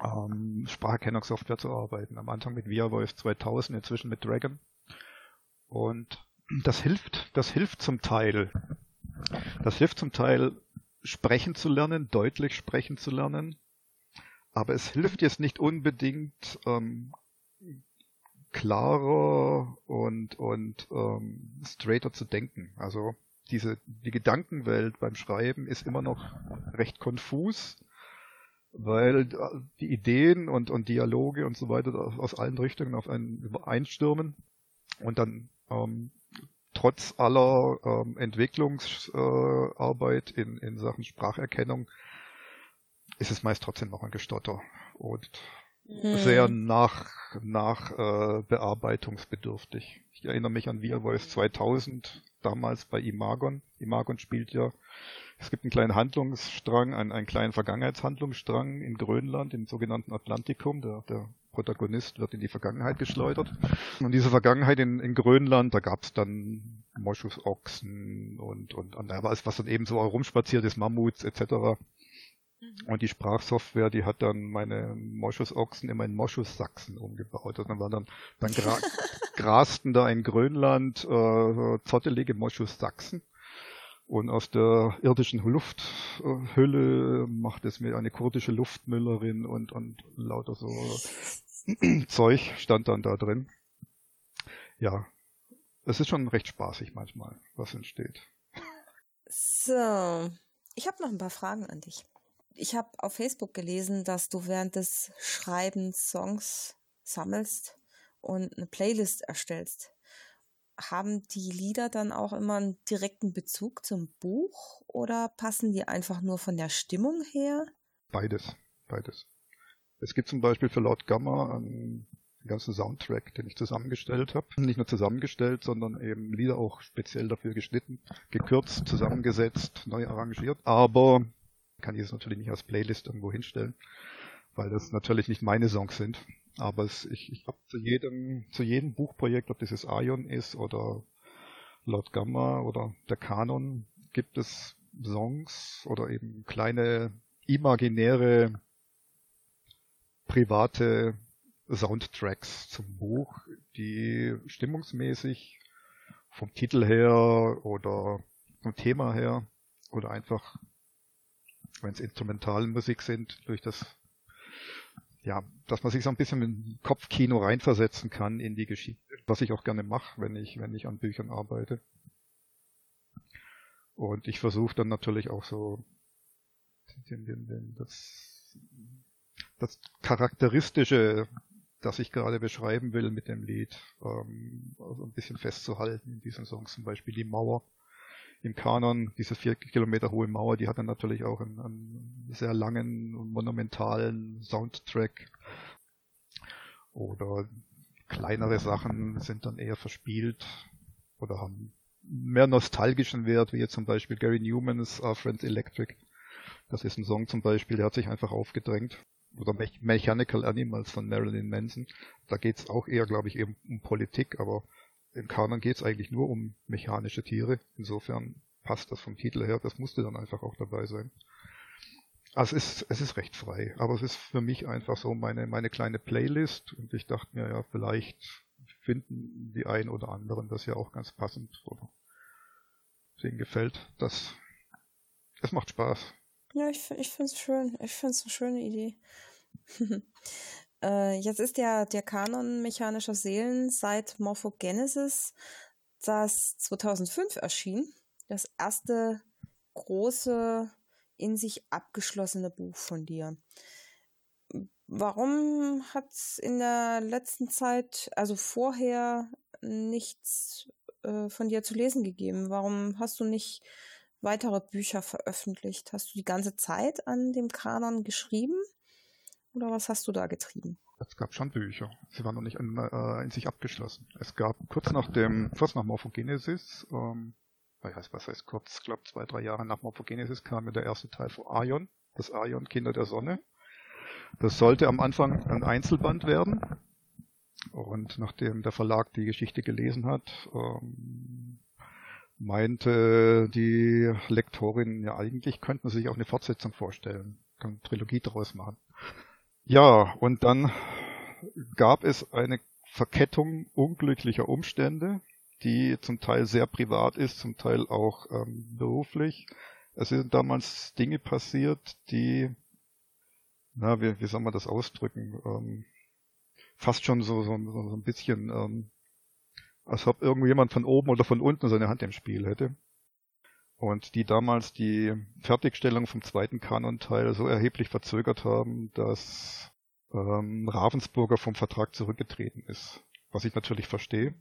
ähm, Spracherkennungssoftware zu arbeiten. Am Anfang mit ViaVoice 2000, inzwischen mit Dragon. Und das hilft, das hilft zum Teil. Das hilft zum Teil, sprechen zu lernen, deutlich sprechen zu lernen. Aber es hilft jetzt nicht unbedingt ähm, klarer und und ähm, straighter zu denken. Also diese, die Gedankenwelt beim Schreiben ist immer noch recht konfus, weil die Ideen und, und Dialoge und so weiter aus allen Richtungen auf einen übereinstürmen und dann ähm, trotz aller ähm, Entwicklungsarbeit äh, in, in Sachen Spracherkennung ist es meist trotzdem noch ein Gestotter. Und hm. sehr nach, nach äh, bearbeitungsbedürftig. Ich erinnere mich an Via Voice 2000, damals bei Imagon. Imagon spielt ja, es gibt einen kleinen Handlungsstrang, einen, einen kleinen Vergangenheitshandlungsstrang in Grönland, im sogenannten Atlantikum. Der, der Protagonist wird in die Vergangenheit geschleudert. Und diese Vergangenheit in, in Grönland, da gab es dann Moschusochsen und, und, und was, was dann eben so herumspaziert ist, Mammuts etc. Mhm. Und die Sprachsoftware, die hat dann meine Moschusochsen immer in Moschussachsen umgebaut. Also dann waren dann, dann gra grasten da in Grönland äh, zottelige Moschussachsen. Und aus der irdischen Lufthülle macht es mir eine kurdische Luftmüllerin und, und lauter so Zeug stand dann da drin. Ja, es ist schon recht spaßig manchmal, was entsteht. So, ich habe noch ein paar Fragen an dich ich habe auf Facebook gelesen, dass du während des Schreibens Songs sammelst und eine Playlist erstellst. Haben die Lieder dann auch immer einen direkten Bezug zum Buch oder passen die einfach nur von der Stimmung her? Beides, beides. Es gibt zum Beispiel für Lord Gamma einen ganzen Soundtrack, den ich zusammengestellt habe. Nicht nur zusammengestellt, sondern eben Lieder auch speziell dafür geschnitten, gekürzt, zusammengesetzt, neu arrangiert. Aber kann ich es natürlich nicht als Playlist irgendwo hinstellen, weil das natürlich nicht meine Songs sind. Aber es, ich, ich habe zu jedem, zu jedem Buchprojekt, ob das jetzt Ion ist oder Lord Gamma oder der Kanon, gibt es Songs oder eben kleine imaginäre private Soundtracks zum Buch, die stimmungsmäßig vom Titel her oder vom Thema her oder einfach wenn es Instrumentalmusik sind, durch das, ja, dass man sich so ein bisschen mit Kopfkino reinversetzen kann in die Geschichte, was ich auch gerne mache, wenn ich, wenn ich an Büchern arbeite. Und ich versuche dann natürlich auch so den, den, den, das, das Charakteristische, das ich gerade beschreiben will mit dem Lied, ähm, also ein bisschen festzuhalten in diesen Songs, zum Beispiel die Mauer im Kanon, diese vier Kilometer hohe Mauer, die hat dann natürlich auch einen, einen sehr langen und monumentalen Soundtrack. Oder kleinere Sachen sind dann eher verspielt oder haben mehr nostalgischen Wert, wie jetzt zum Beispiel Gary Newmans Our Friends Electric. Das ist ein Song zum Beispiel, der hat sich einfach aufgedrängt. Oder Me Mechanical Animals von Marilyn Manson. Da geht's auch eher, glaube ich, eben um Politik, aber im Kanon geht es eigentlich nur um mechanische Tiere. Insofern passt das vom Titel her. Das musste dann einfach auch dabei sein. Also es ist, es ist recht frei, aber es ist für mich einfach so meine, meine kleine Playlist und ich dachte mir ja, vielleicht finden die einen oder anderen das ja auch ganz passend oder denen gefällt das. Es macht Spaß. Ja, ich, ich finde es schön. Ich finde es eine schöne Idee. Äh, jetzt ist ja der Kanon mechanischer Seelen seit Morphogenesis, das 2005 erschien, das erste große in sich abgeschlossene Buch von dir. Warum hat es in der letzten Zeit, also vorher, nichts äh, von dir zu lesen gegeben? Warum hast du nicht weitere Bücher veröffentlicht? Hast du die ganze Zeit an dem Kanon geschrieben? Oder was hast du da getrieben? Es gab schon Bücher. Sie waren noch nicht in, äh, in sich abgeschlossen. Es gab kurz nach dem, kurz nach Morphogenesis, ähm, was heißt kurz, ich glaube zwei, drei Jahre nach Morphogenesis kam mir der erste Teil von Aion, das Aion Kinder der Sonne. Das sollte am Anfang ein Einzelband werden. Und nachdem der Verlag die Geschichte gelesen hat, ähm, meinte die Lektorin, ja eigentlich könnten sie sich auch eine Fortsetzung vorstellen. Kann eine Trilogie daraus machen. Ja, und dann gab es eine Verkettung unglücklicher Umstände, die zum Teil sehr privat ist, zum Teil auch ähm, beruflich. Es sind damals Dinge passiert, die, na, wie, wie soll man das ausdrücken, ähm, fast schon so, so, so ein bisschen, ähm, als ob irgendjemand von oben oder von unten seine Hand im Spiel hätte und die damals die Fertigstellung vom zweiten Kanonteil so erheblich verzögert haben, dass ähm, Ravensburger vom Vertrag zurückgetreten ist. Was ich natürlich verstehe.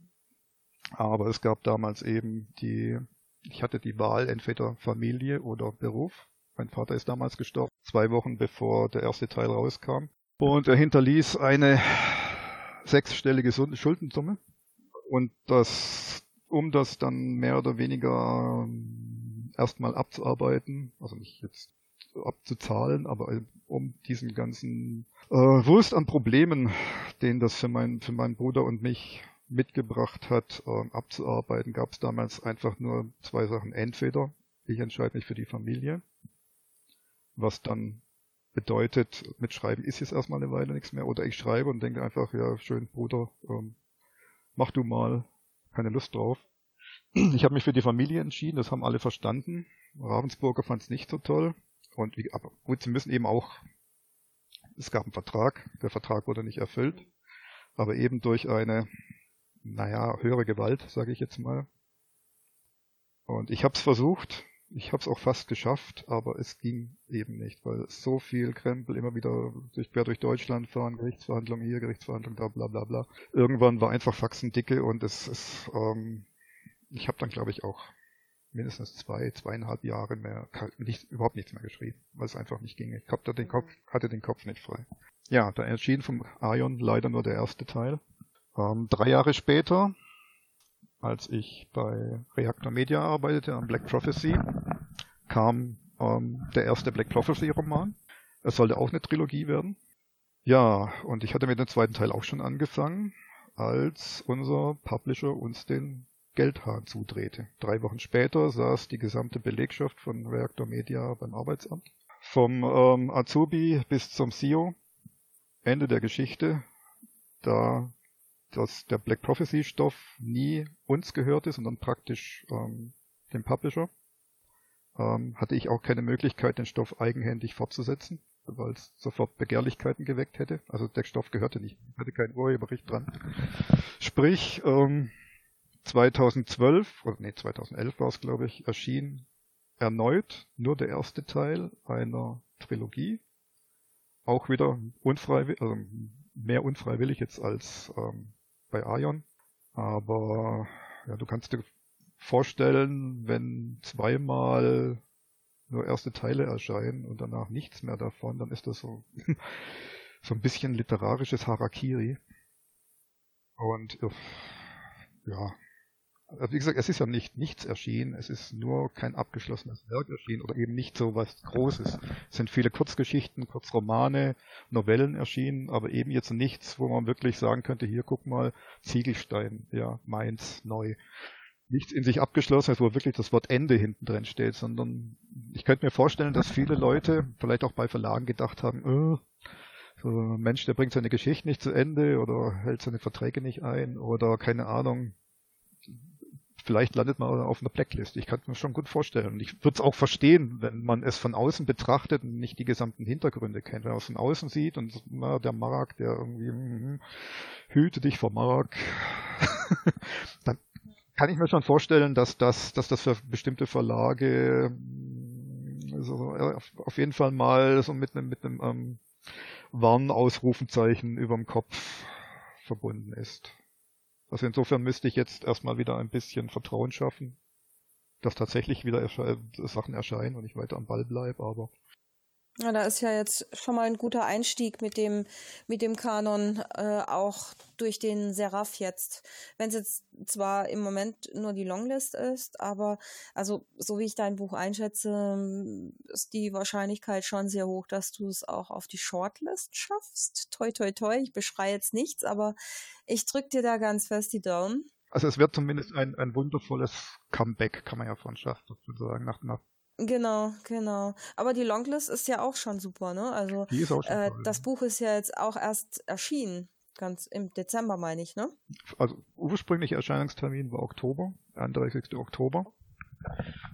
Aber es gab damals eben die, ich hatte die Wahl entweder Familie oder Beruf. Mein Vater ist damals gestorben, zwei Wochen bevor der erste Teil rauskam. Und er hinterließ eine sechsstellige Schuldensumme. Und das, um das dann mehr oder weniger ähm, erstmal abzuarbeiten, also nicht jetzt abzuzahlen, aber um diesen ganzen äh, Wurst an Problemen, den das für, mein, für meinen Bruder und mich mitgebracht hat, äh, abzuarbeiten, gab es damals einfach nur zwei Sachen. Entweder ich entscheide mich für die Familie, was dann bedeutet, mit Schreiben ist jetzt erstmal eine Weile nichts mehr, oder ich schreibe und denke einfach, ja, schön, Bruder, ähm, mach du mal, keine Lust drauf. Ich habe mich für die Familie entschieden, das haben alle verstanden. Ravensburger fand es nicht so toll. Und wie, aber gut, sie müssen eben auch, es gab einen Vertrag, der Vertrag wurde nicht erfüllt, aber eben durch eine, naja, höhere Gewalt, sage ich jetzt mal. Und ich habe es versucht, ich habe es auch fast geschafft, aber es ging eben nicht, weil so viel Krempel immer wieder durch, quer durch Deutschland fahren, Gerichtsverhandlungen hier, Gerichtsverhandlungen da, bla bla bla. Irgendwann war einfach Faxendicke und es ist, ähm, ich habe dann glaube ich auch mindestens zwei, zweieinhalb Jahre mehr, nicht, überhaupt nichts mehr geschrieben, weil es einfach nicht ging. Ich hatte den Kopf, hatte den Kopf nicht frei. Ja, da erschien vom Ion leider nur der erste Teil. Ähm, drei Jahre später, als ich bei Reactor Media arbeitete am Black Prophecy, kam ähm, der erste Black Prophecy Roman. Es sollte auch eine Trilogie werden. Ja, und ich hatte mit dem zweiten Teil auch schon angefangen, als unser Publisher uns den Geldhahn zudrehte. Drei Wochen später saß die gesamte Belegschaft von Reactor Media beim Arbeitsamt. Vom ähm, Azubi bis zum CEO. Ende der Geschichte, da dass der Black Prophecy Stoff nie uns gehörte, sondern praktisch ähm, dem Publisher, ähm, hatte ich auch keine Möglichkeit, den Stoff eigenhändig fortzusetzen, weil es sofort Begehrlichkeiten geweckt hätte. Also der Stoff gehörte nicht, hatte kein Urheberrecht dran. Sprich, ähm, 2012, oder nee, 2011 war es, glaube ich, erschien erneut nur der erste Teil einer Trilogie. Auch wieder unfreiwillig, also mehr unfreiwillig jetzt als ähm, bei Aion. Aber ja, du kannst dir vorstellen, wenn zweimal nur erste Teile erscheinen und danach nichts mehr davon, dann ist das so, so ein bisschen literarisches Harakiri. Und ja, wie gesagt, es ist ja nicht nichts erschienen, es ist nur kein abgeschlossenes Werk erschienen oder eben nicht so was Großes. Es sind viele Kurzgeschichten, Kurzromane, Novellen erschienen, aber eben jetzt nichts, wo man wirklich sagen könnte, hier guck mal, Ziegelstein, ja, Mainz, neu. Nichts in sich abgeschlossenes, wo wirklich das Wort Ende hinten drin steht, sondern ich könnte mir vorstellen, dass viele Leute, vielleicht auch bei Verlagen gedacht haben, oh, so ein Mensch, der bringt seine Geschichte nicht zu Ende oder hält seine Verträge nicht ein oder keine Ahnung, vielleicht landet man auf einer Blacklist. Ich kann es mir schon gut vorstellen. Und ich würde es auch verstehen, wenn man es von außen betrachtet und nicht die gesamten Hintergründe kennt. Wenn man es von außen sieht und na, der Marak, der irgendwie mm, hüte dich vor Marak, dann kann ich mir schon vorstellen, dass das, dass das für bestimmte Verlage so, auf, jeden Fall mal so mit einem mit einem ähm, Warnausrufenzeichen überm Kopf verbunden ist. Also insofern müsste ich jetzt erstmal wieder ein bisschen Vertrauen schaffen, dass tatsächlich wieder ersche Sachen erscheinen und ich weiter am Ball bleibe, aber ja, da ist ja jetzt schon mal ein guter Einstieg mit dem, mit dem Kanon, äh, auch durch den Seraph jetzt. Wenn es jetzt zwar im Moment nur die Longlist ist, aber also so wie ich dein Buch einschätze, ist die Wahrscheinlichkeit schon sehr hoch, dass du es auch auf die Shortlist schaffst. Toi, toi, toi. Ich beschreie jetzt nichts, aber ich drück dir da ganz fest die Daumen. Also es wird zumindest ein, ein wundervolles Comeback, kann man ja von Schaff sozusagen, nach, nach Genau, genau. Aber die Longlist ist ja auch schon super, ne? Also die ist auch schon äh, das Buch ist ja jetzt auch erst erschienen, ganz im Dezember meine ich, ne? Also ursprünglich Erscheinungstermin war Oktober, 31. Oktober.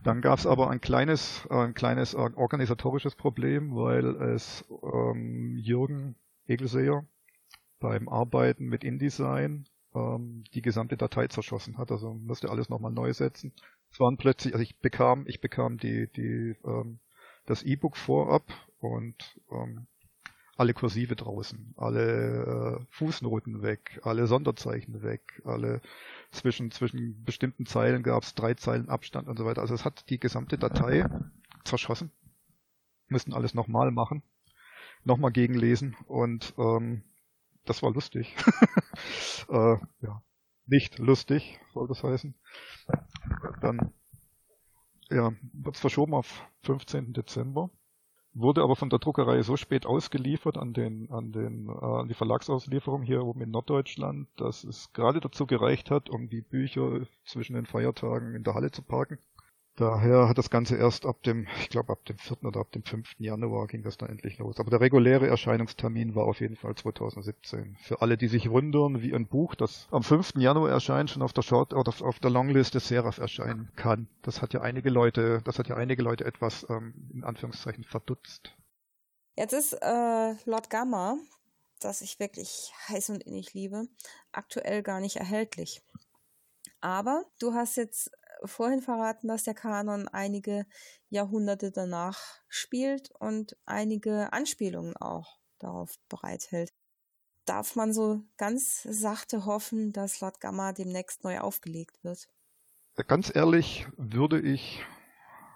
Dann gab es aber ein kleines, ein kleines organisatorisches Problem, weil es ähm, Jürgen Egelseher beim Arbeiten mit InDesign ähm, die gesamte Datei zerschossen hat. Also musste alles nochmal neu setzen. Es waren plötzlich, also ich bekam, ich bekam die, die, ähm, das E-Book vorab und ähm, alle Kursive draußen, alle äh, Fußnoten weg, alle Sonderzeichen weg, alle zwischen zwischen bestimmten Zeilen gab es drei Zeilen Abstand und so weiter. Also es hat die gesamte Datei zerschossen. Müssten alles nochmal machen. nochmal gegenlesen und ähm, das war lustig. äh, ja, nicht lustig, soll das heißen. Dann ja, wird es verschoben auf 15. Dezember wurde aber von der Druckerei so spät ausgeliefert an den an den äh, an die Verlagsauslieferung hier oben in Norddeutschland, dass es gerade dazu gereicht hat, um die Bücher zwischen den Feiertagen in der Halle zu parken. Daher hat das Ganze erst ab dem, ich glaube ab dem 4. oder ab dem 5. Januar ging das dann endlich los. Aber der reguläre Erscheinungstermin war auf jeden Fall 2017. Für alle, die sich wundern, wie ein Buch, das am 5. Januar erscheint, schon auf der Short oder auf der Longlist des Seraph erscheinen kann. Das hat ja einige Leute, das hat ja einige Leute etwas ähm, in Anführungszeichen verdutzt. Jetzt ist äh, Lord Gamma, das ich wirklich heiß und innig liebe, aktuell gar nicht erhältlich. Aber du hast jetzt vorhin verraten, dass der Kanon einige Jahrhunderte danach spielt und einige Anspielungen auch darauf bereithält. Darf man so ganz sachte hoffen, dass Lord Gamma demnächst neu aufgelegt wird? Ganz ehrlich würde ich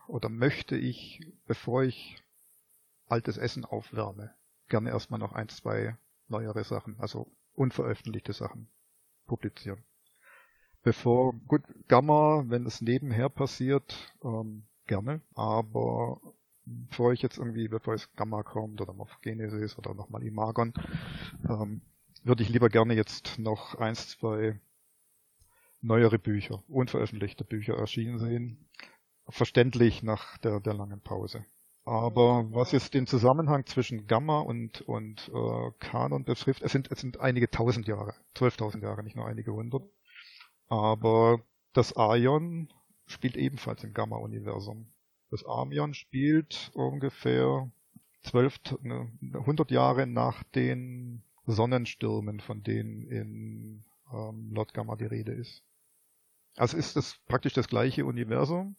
oder möchte ich, bevor ich altes Essen aufwärme, gerne erstmal noch ein, zwei neuere Sachen, also unveröffentlichte Sachen publizieren bevor, gut, Gamma, wenn es nebenher passiert, ähm, gerne, aber bevor ich jetzt irgendwie, bevor es Gamma kommt oder noch Genesis oder nochmal Imagon, ähm, würde ich lieber gerne jetzt noch eins, zwei neuere Bücher, unveröffentlichte Bücher erschienen sehen. Verständlich nach der, der langen Pause. Aber was jetzt den Zusammenhang zwischen Gamma und, und äh, Kanon betrifft, es sind, es sind einige tausend Jahre, zwölftausend Jahre, nicht nur einige hundert. Aber das Aion spielt ebenfalls im Gamma-Universum. Das Amion spielt ungefähr 12, 100 ne, Jahre nach den Sonnenstürmen, von denen in ähm, Lord Gamma die Rede ist. Also ist das praktisch das gleiche Universum,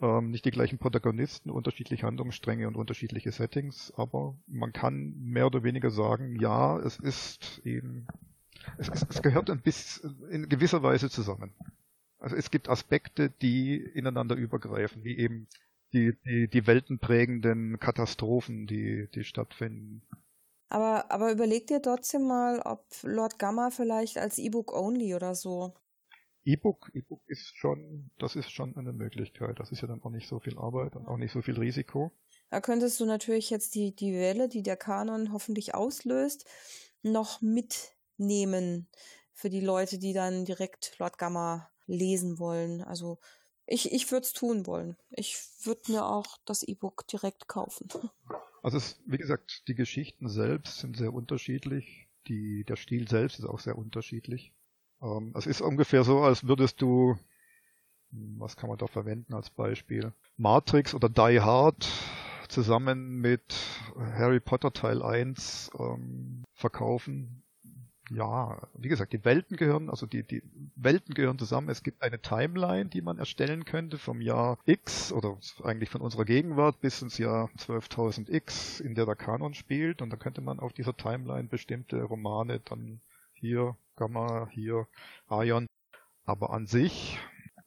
ähm, nicht die gleichen Protagonisten, unterschiedliche Handlungsstränge und unterschiedliche Settings, aber man kann mehr oder weniger sagen, ja, es ist eben es, es, es gehört ein bisschen in gewisser Weise zusammen. Also es gibt Aspekte, die ineinander übergreifen, wie eben die, die, die weltenprägenden Katastrophen, die, die stattfinden. Aber, aber überleg dir trotzdem mal, ob Lord Gamma vielleicht als E-Book only oder so. E-Book, E-Book ist schon, das ist schon eine Möglichkeit. Das ist ja dann auch nicht so viel Arbeit und auch nicht so viel Risiko. Da könntest du natürlich jetzt die, die Welle, die der Kanon hoffentlich auslöst, noch mit nehmen für die Leute, die dann direkt Lord Gamma lesen wollen. Also ich, ich würde es tun wollen. Ich würde mir auch das E-Book direkt kaufen. Also es, wie gesagt, die Geschichten selbst sind sehr unterschiedlich. Die, der Stil selbst ist auch sehr unterschiedlich. Ähm, es ist ungefähr so, als würdest du, hm, was kann man da verwenden als Beispiel? Matrix oder Die Hard zusammen mit Harry Potter Teil 1 ähm, verkaufen ja, wie gesagt, die Welten gehören, also die, die Welten gehören zusammen. Es gibt eine Timeline, die man erstellen könnte vom Jahr X oder eigentlich von unserer Gegenwart bis ins Jahr 12.000 X, in der der Kanon spielt. Und dann könnte man auf dieser Timeline bestimmte Romane dann hier Gamma, hier Ion. Aber an sich,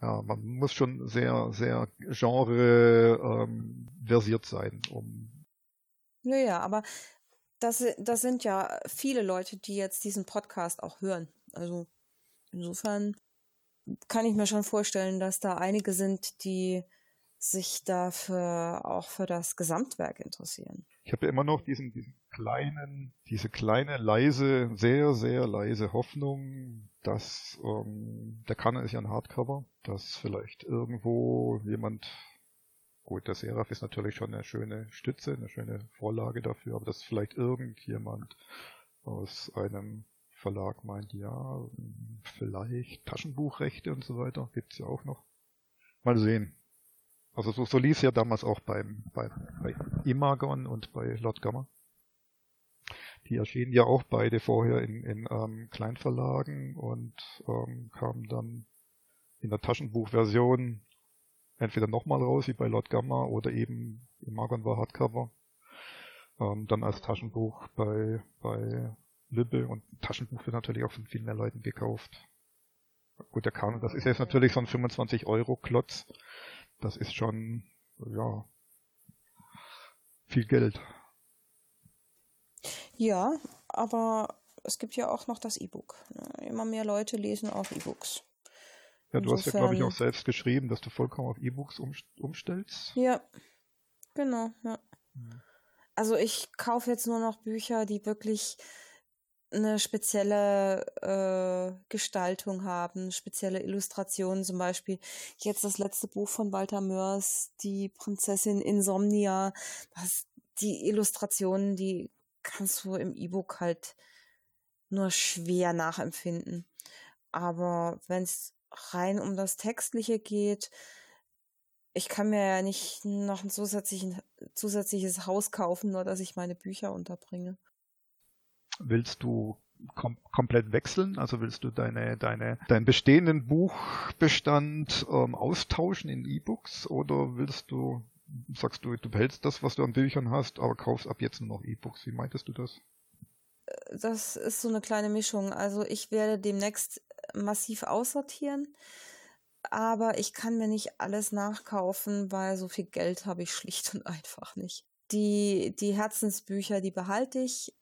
ja, man muss schon sehr, sehr genre ähm, versiert sein, um ja, ja, aber das, das sind ja viele Leute, die jetzt diesen Podcast auch hören. Also insofern kann ich mir schon vorstellen, dass da einige sind, die sich dafür auch für das Gesamtwerk interessieren. Ich habe ja immer noch diesen, diesen kleinen, diese kleine, leise, sehr, sehr leise Hoffnung, dass ähm, der Kanne ist ja ein Hardcover, dass vielleicht irgendwo jemand Gut, der Seraph ist natürlich schon eine schöne Stütze, eine schöne Vorlage dafür, aber dass vielleicht irgendjemand aus einem Verlag meint, ja, vielleicht Taschenbuchrechte und so weiter, gibt's ja auch noch. Mal sehen. Also so, so lief ja damals auch beim, beim, bei Imagon und bei Lord Gamma. Die erschienen ja auch beide vorher in, in ähm, Kleinverlagen und ähm, kamen dann in der Taschenbuchversion entweder nochmal raus, wie bei Lord Gamma, oder eben Imagon war Hardcover. Ähm, dann als Taschenbuch bei, bei Lübbe und Taschenbuch wird natürlich auch von viel mehr Leuten gekauft. Gut, der Kanon, das ist jetzt natürlich so ein 25 Euro Klotz. Das ist schon, ja, viel Geld. Ja, aber es gibt ja auch noch das E-Book. Ne? Immer mehr Leute lesen auch E-Books. Ja, du hast ja, glaube ich, auch selbst geschrieben, dass du vollkommen auf E-Books umstellst. Ja, genau, ja. Hm. Also ich kaufe jetzt nur noch Bücher, die wirklich eine spezielle äh, Gestaltung haben, spezielle Illustrationen, zum Beispiel jetzt das letzte Buch von Walter Mörs, die Prinzessin Insomnia, das, die Illustrationen, die kannst du im E-Book halt nur schwer nachempfinden. Aber wenn es rein um das Textliche geht, ich kann mir ja nicht noch ein zusätzliches Haus kaufen, nur dass ich meine Bücher unterbringe. Willst du kom komplett wechseln? Also willst du deine, deine, deinen bestehenden Buchbestand ähm, austauschen in E-Books oder willst du, sagst du, du behältst das, was du an Büchern hast, aber kaufst ab jetzt nur noch E-Books? Wie meintest du das? Das ist so eine kleine Mischung. Also ich werde demnächst massiv aussortieren, aber ich kann mir nicht alles nachkaufen, weil so viel Geld habe ich schlicht und einfach nicht. Die, die Herzensbücher, die behalte ich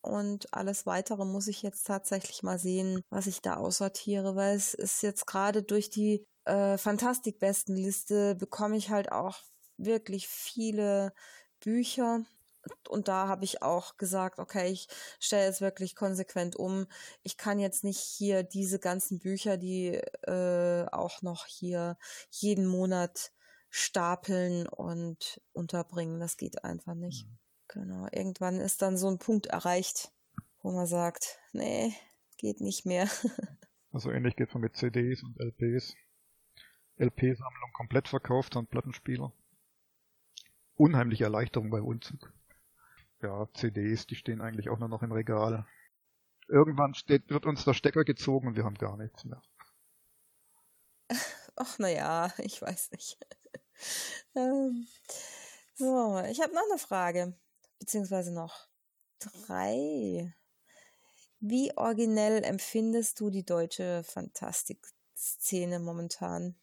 und alles weitere muss ich jetzt tatsächlich mal sehen, was ich da aussortiere, weil es ist jetzt gerade durch die äh, Fantastikbestenliste bekomme ich halt auch wirklich viele Bücher und da habe ich auch gesagt, okay, ich stelle jetzt wirklich konsequent um. Ich kann jetzt nicht hier diese ganzen Bücher, die äh, auch noch hier jeden Monat stapeln und unterbringen. Das geht einfach nicht. Mhm. Genau. Irgendwann ist dann so ein Punkt erreicht, wo man sagt, nee, geht nicht mehr. also ähnlich geht es mit CDs und LPs. LP-Sammlung komplett verkauft an Plattenspieler. Unheimliche Erleichterung beim Umzug. Ja, CDs, die stehen eigentlich auch nur noch im Regal. Irgendwann steht, wird uns der Stecker gezogen und wir haben gar nichts mehr. Ach, naja, ich weiß nicht. ähm, so, ich habe noch eine Frage beziehungsweise noch drei. Wie originell empfindest du die deutsche Fantastik-Szene momentan?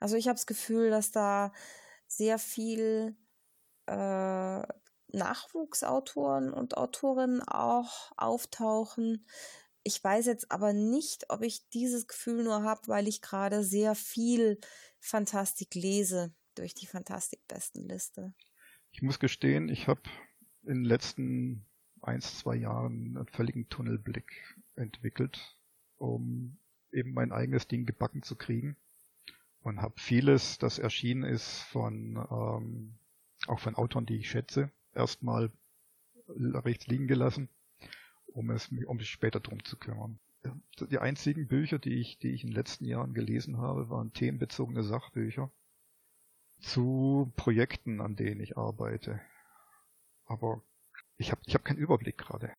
Also ich habe das Gefühl, dass da sehr viel äh, Nachwuchsautoren und Autorinnen auch auftauchen. Ich weiß jetzt aber nicht, ob ich dieses Gefühl nur habe, weil ich gerade sehr viel Fantastik lese durch die Fantastik-Bestenliste. Ich muss gestehen, ich habe in den letzten ein, zwei Jahren einen völligen Tunnelblick entwickelt, um eben mein eigenes Ding gebacken zu kriegen. Und habe vieles, das erschienen ist, von ähm, auch von Autoren, die ich schätze, erstmal rechts liegen gelassen, um es um mich später drum zu kümmern. Die einzigen Bücher, die ich, die ich in den letzten Jahren gelesen habe, waren themenbezogene Sachbücher zu Projekten, an denen ich arbeite. Aber ich habe ich hab keinen Überblick gerade.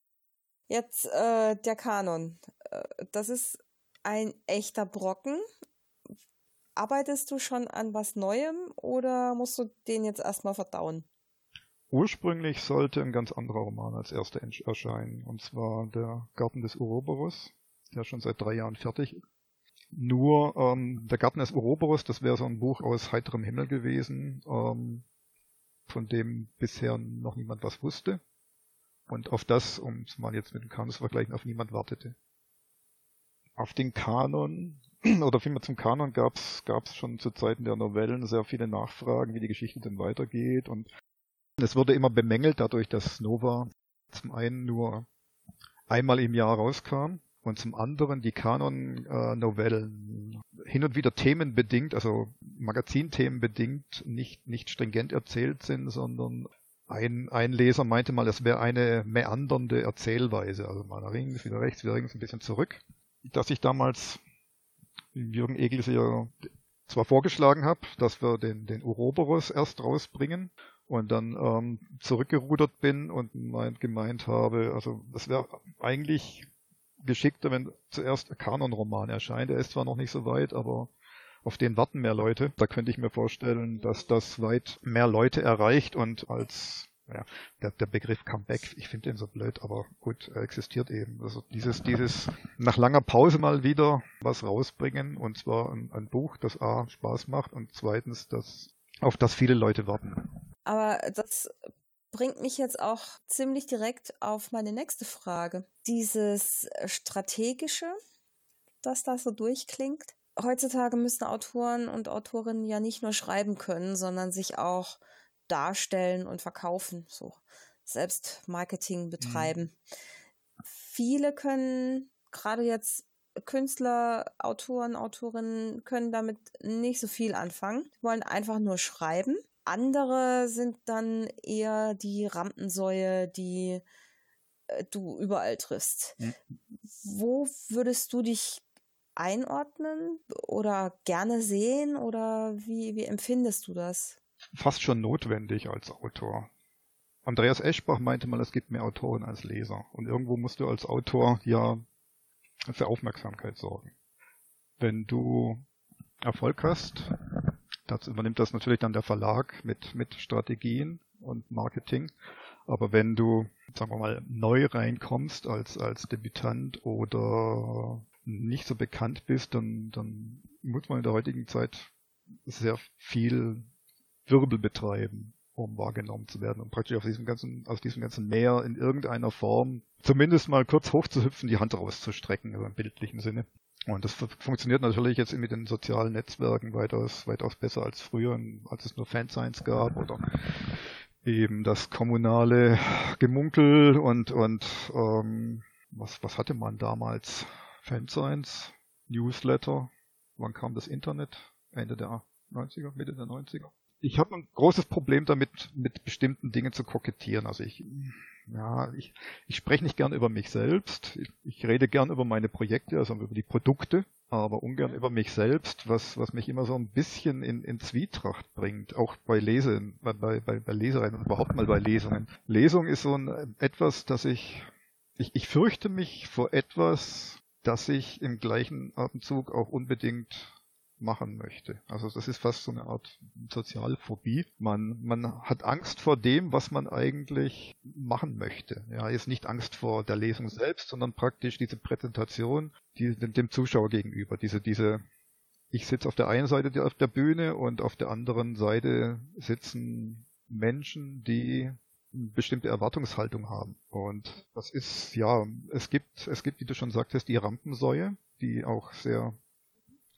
Jetzt äh, der Kanon. Äh, das ist ein echter Brocken. Arbeitest du schon an was Neuem oder musst du den jetzt erstmal verdauen? Ursprünglich sollte ein ganz anderer Roman als erster erscheinen, und zwar Der Garten des Ouroboros, der schon seit drei Jahren fertig ist. Nur ähm, Der Garten des Ouroboros, das wäre so ein Buch aus heiterem Himmel gewesen, ähm, von dem bisher noch niemand was wusste. Und auf das, um es mal jetzt mit dem Kanon zu vergleichen, auf niemand wartete. Auf den Kanon, oder vielmehr zum Kanon gab es schon zu Zeiten der Novellen sehr viele Nachfragen, wie die Geschichte denn weitergeht. Und es wurde immer bemängelt dadurch, dass Nova zum einen nur einmal im Jahr rauskam und zum anderen die Kanon-Novellen hin und wieder themenbedingt, also Magazinthemenbedingt, nicht, nicht stringent erzählt sind, sondern ein, ein Leser meinte mal, es wäre eine meandernde Erzählweise, also mal nach links, wieder rechts, wieder links, ein bisschen zurück. Dass ich damals Jürgen Egelseher zwar vorgeschlagen habe, dass wir den, den Ouroboros erst rausbringen und dann ähm, zurückgerudert bin und meint, gemeint habe, also das wäre eigentlich geschickter, wenn zuerst ein Kanon-Roman erscheint. Er ist zwar noch nicht so weit, aber auf den warten mehr Leute. Da könnte ich mir vorstellen, dass das weit mehr Leute erreicht und als ja, der, der Begriff Comeback, ich finde den so blöd, aber gut, er existiert eben. Also dieses, dieses nach langer Pause mal wieder was rausbringen und zwar ein, ein Buch, das A Spaß macht und zweitens, das auf das viele Leute warten. Aber das bringt mich jetzt auch ziemlich direkt auf meine nächste Frage. Dieses strategische, das da so durchklingt. Heutzutage müssen Autoren und Autorinnen ja nicht nur schreiben können, sondern sich auch darstellen und verkaufen, so selbst Marketing mhm. betreiben. Mhm. Viele können gerade jetzt Künstler, Autoren, Autorinnen können damit nicht so viel anfangen, wollen einfach nur schreiben. Andere sind dann eher die Rampensäue, die äh, du überall triffst. Mhm. Wo würdest du dich einordnen oder gerne sehen oder wie, wie empfindest du das? Fast schon notwendig als Autor. Andreas Eschbach meinte mal, es gibt mehr Autoren als Leser. Und irgendwo musst du als Autor ja für Aufmerksamkeit sorgen. Wenn du Erfolg hast, dazu übernimmt das natürlich dann der Verlag mit, mit Strategien und Marketing. Aber wenn du, sagen wir mal, neu reinkommst als, als Debütant oder nicht so bekannt bist, dann, dann muss man in der heutigen Zeit sehr viel Wirbel betreiben, um wahrgenommen zu werden und praktisch aus diesem ganzen, aus diesem ganzen Meer in irgendeiner Form zumindest mal kurz hochzuhüpfen, die Hand rauszustrecken, also im bildlichen Sinne. Und das funktioniert natürlich jetzt mit den sozialen Netzwerken weitaus, weitaus besser als früher, als es nur Fansigns gab oder eben das kommunale Gemunkel und, und ähm, was, was hatte man damals? Fansigns, Newsletter. Wann kam das Internet? Ende der 90er, Mitte der 90er? Ich habe ein großes Problem damit, mit bestimmten Dingen zu kokettieren. Also ich, ja, ich, ich spreche nicht gern über mich selbst. Ich, ich rede gern über meine Projekte, also über die Produkte, aber ungern über mich selbst, was, was mich immer so ein bisschen in, in Zwietracht bringt, auch bei Lesen, bei, bei, bei Lesereien und überhaupt mal bei Lesungen. Lesung ist so ein, etwas, das ich, ich, ich fürchte mich vor etwas, das ich im gleichen Atemzug auch unbedingt machen möchte. Also das ist fast so eine Art Sozialphobie. Man, man hat Angst vor dem, was man eigentlich machen möchte. Ja, ist nicht Angst vor der Lesung selbst, sondern praktisch diese Präsentation, die dem Zuschauer gegenüber, diese, diese, ich sitze auf der einen Seite auf der Bühne und auf der anderen Seite sitzen Menschen, die eine bestimmte Erwartungshaltung haben. Und das ist, ja, es gibt, es gibt, wie du schon sagtest, die Rampensäue, die auch sehr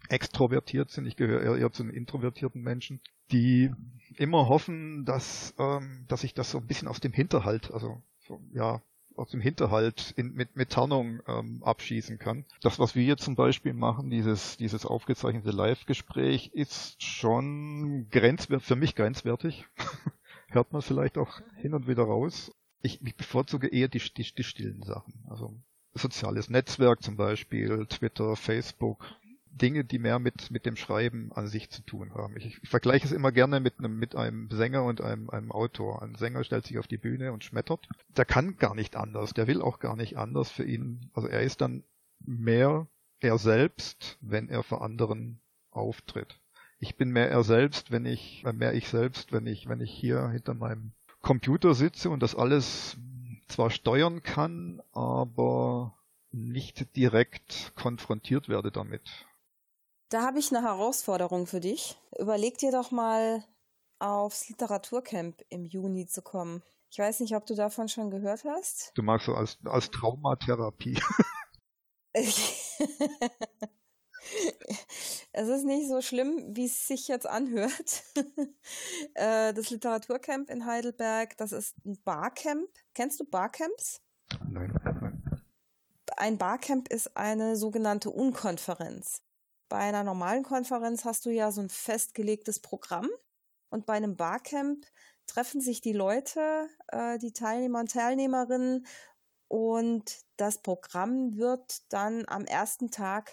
extrovertiert sind. Ich gehöre eher, zu den introvertierten Menschen, die immer hoffen, dass, ähm, dass ich das so ein bisschen aus dem Hinterhalt, also so, ja, aus dem Hinterhalt in, mit, mit Tarnung ähm, abschießen kann. Das, was wir jetzt zum Beispiel machen, dieses, dieses aufgezeichnete Live-Gespräch, ist schon grenzwert, für mich grenzwertig. Hört man vielleicht auch hin und wieder raus. Ich, ich bevorzuge eher die, die, die stillen Sachen. Also soziales Netzwerk zum Beispiel, Twitter, Facebook, Dinge, die mehr mit, mit dem Schreiben an sich zu tun haben. Ich, ich vergleiche es immer gerne mit einem, mit einem Sänger und einem, einem Autor. Ein Sänger stellt sich auf die Bühne und schmettert. Der kann gar nicht anders. Der will auch gar nicht anders für ihn. Also er ist dann mehr er selbst, wenn er vor anderen auftritt. Ich bin mehr er selbst, wenn ich, mehr ich selbst, wenn ich, wenn ich hier hinter meinem Computer sitze und das alles zwar steuern kann, aber nicht direkt konfrontiert werde damit. Da habe ich eine Herausforderung für dich. Überleg dir doch mal, aufs Literaturcamp im Juni zu kommen. Ich weiß nicht, ob du davon schon gehört hast. Du magst so als, als Traumatherapie. es ist nicht so schlimm, wie es sich jetzt anhört. Äh, das Literaturcamp in Heidelberg, das ist ein Barcamp. Kennst du Barcamps? Nein. Ein Barcamp ist eine sogenannte Unkonferenz. Bei einer normalen Konferenz hast du ja so ein festgelegtes Programm und bei einem Barcamp treffen sich die Leute, äh, die Teilnehmer und Teilnehmerinnen und das Programm wird dann am ersten Tag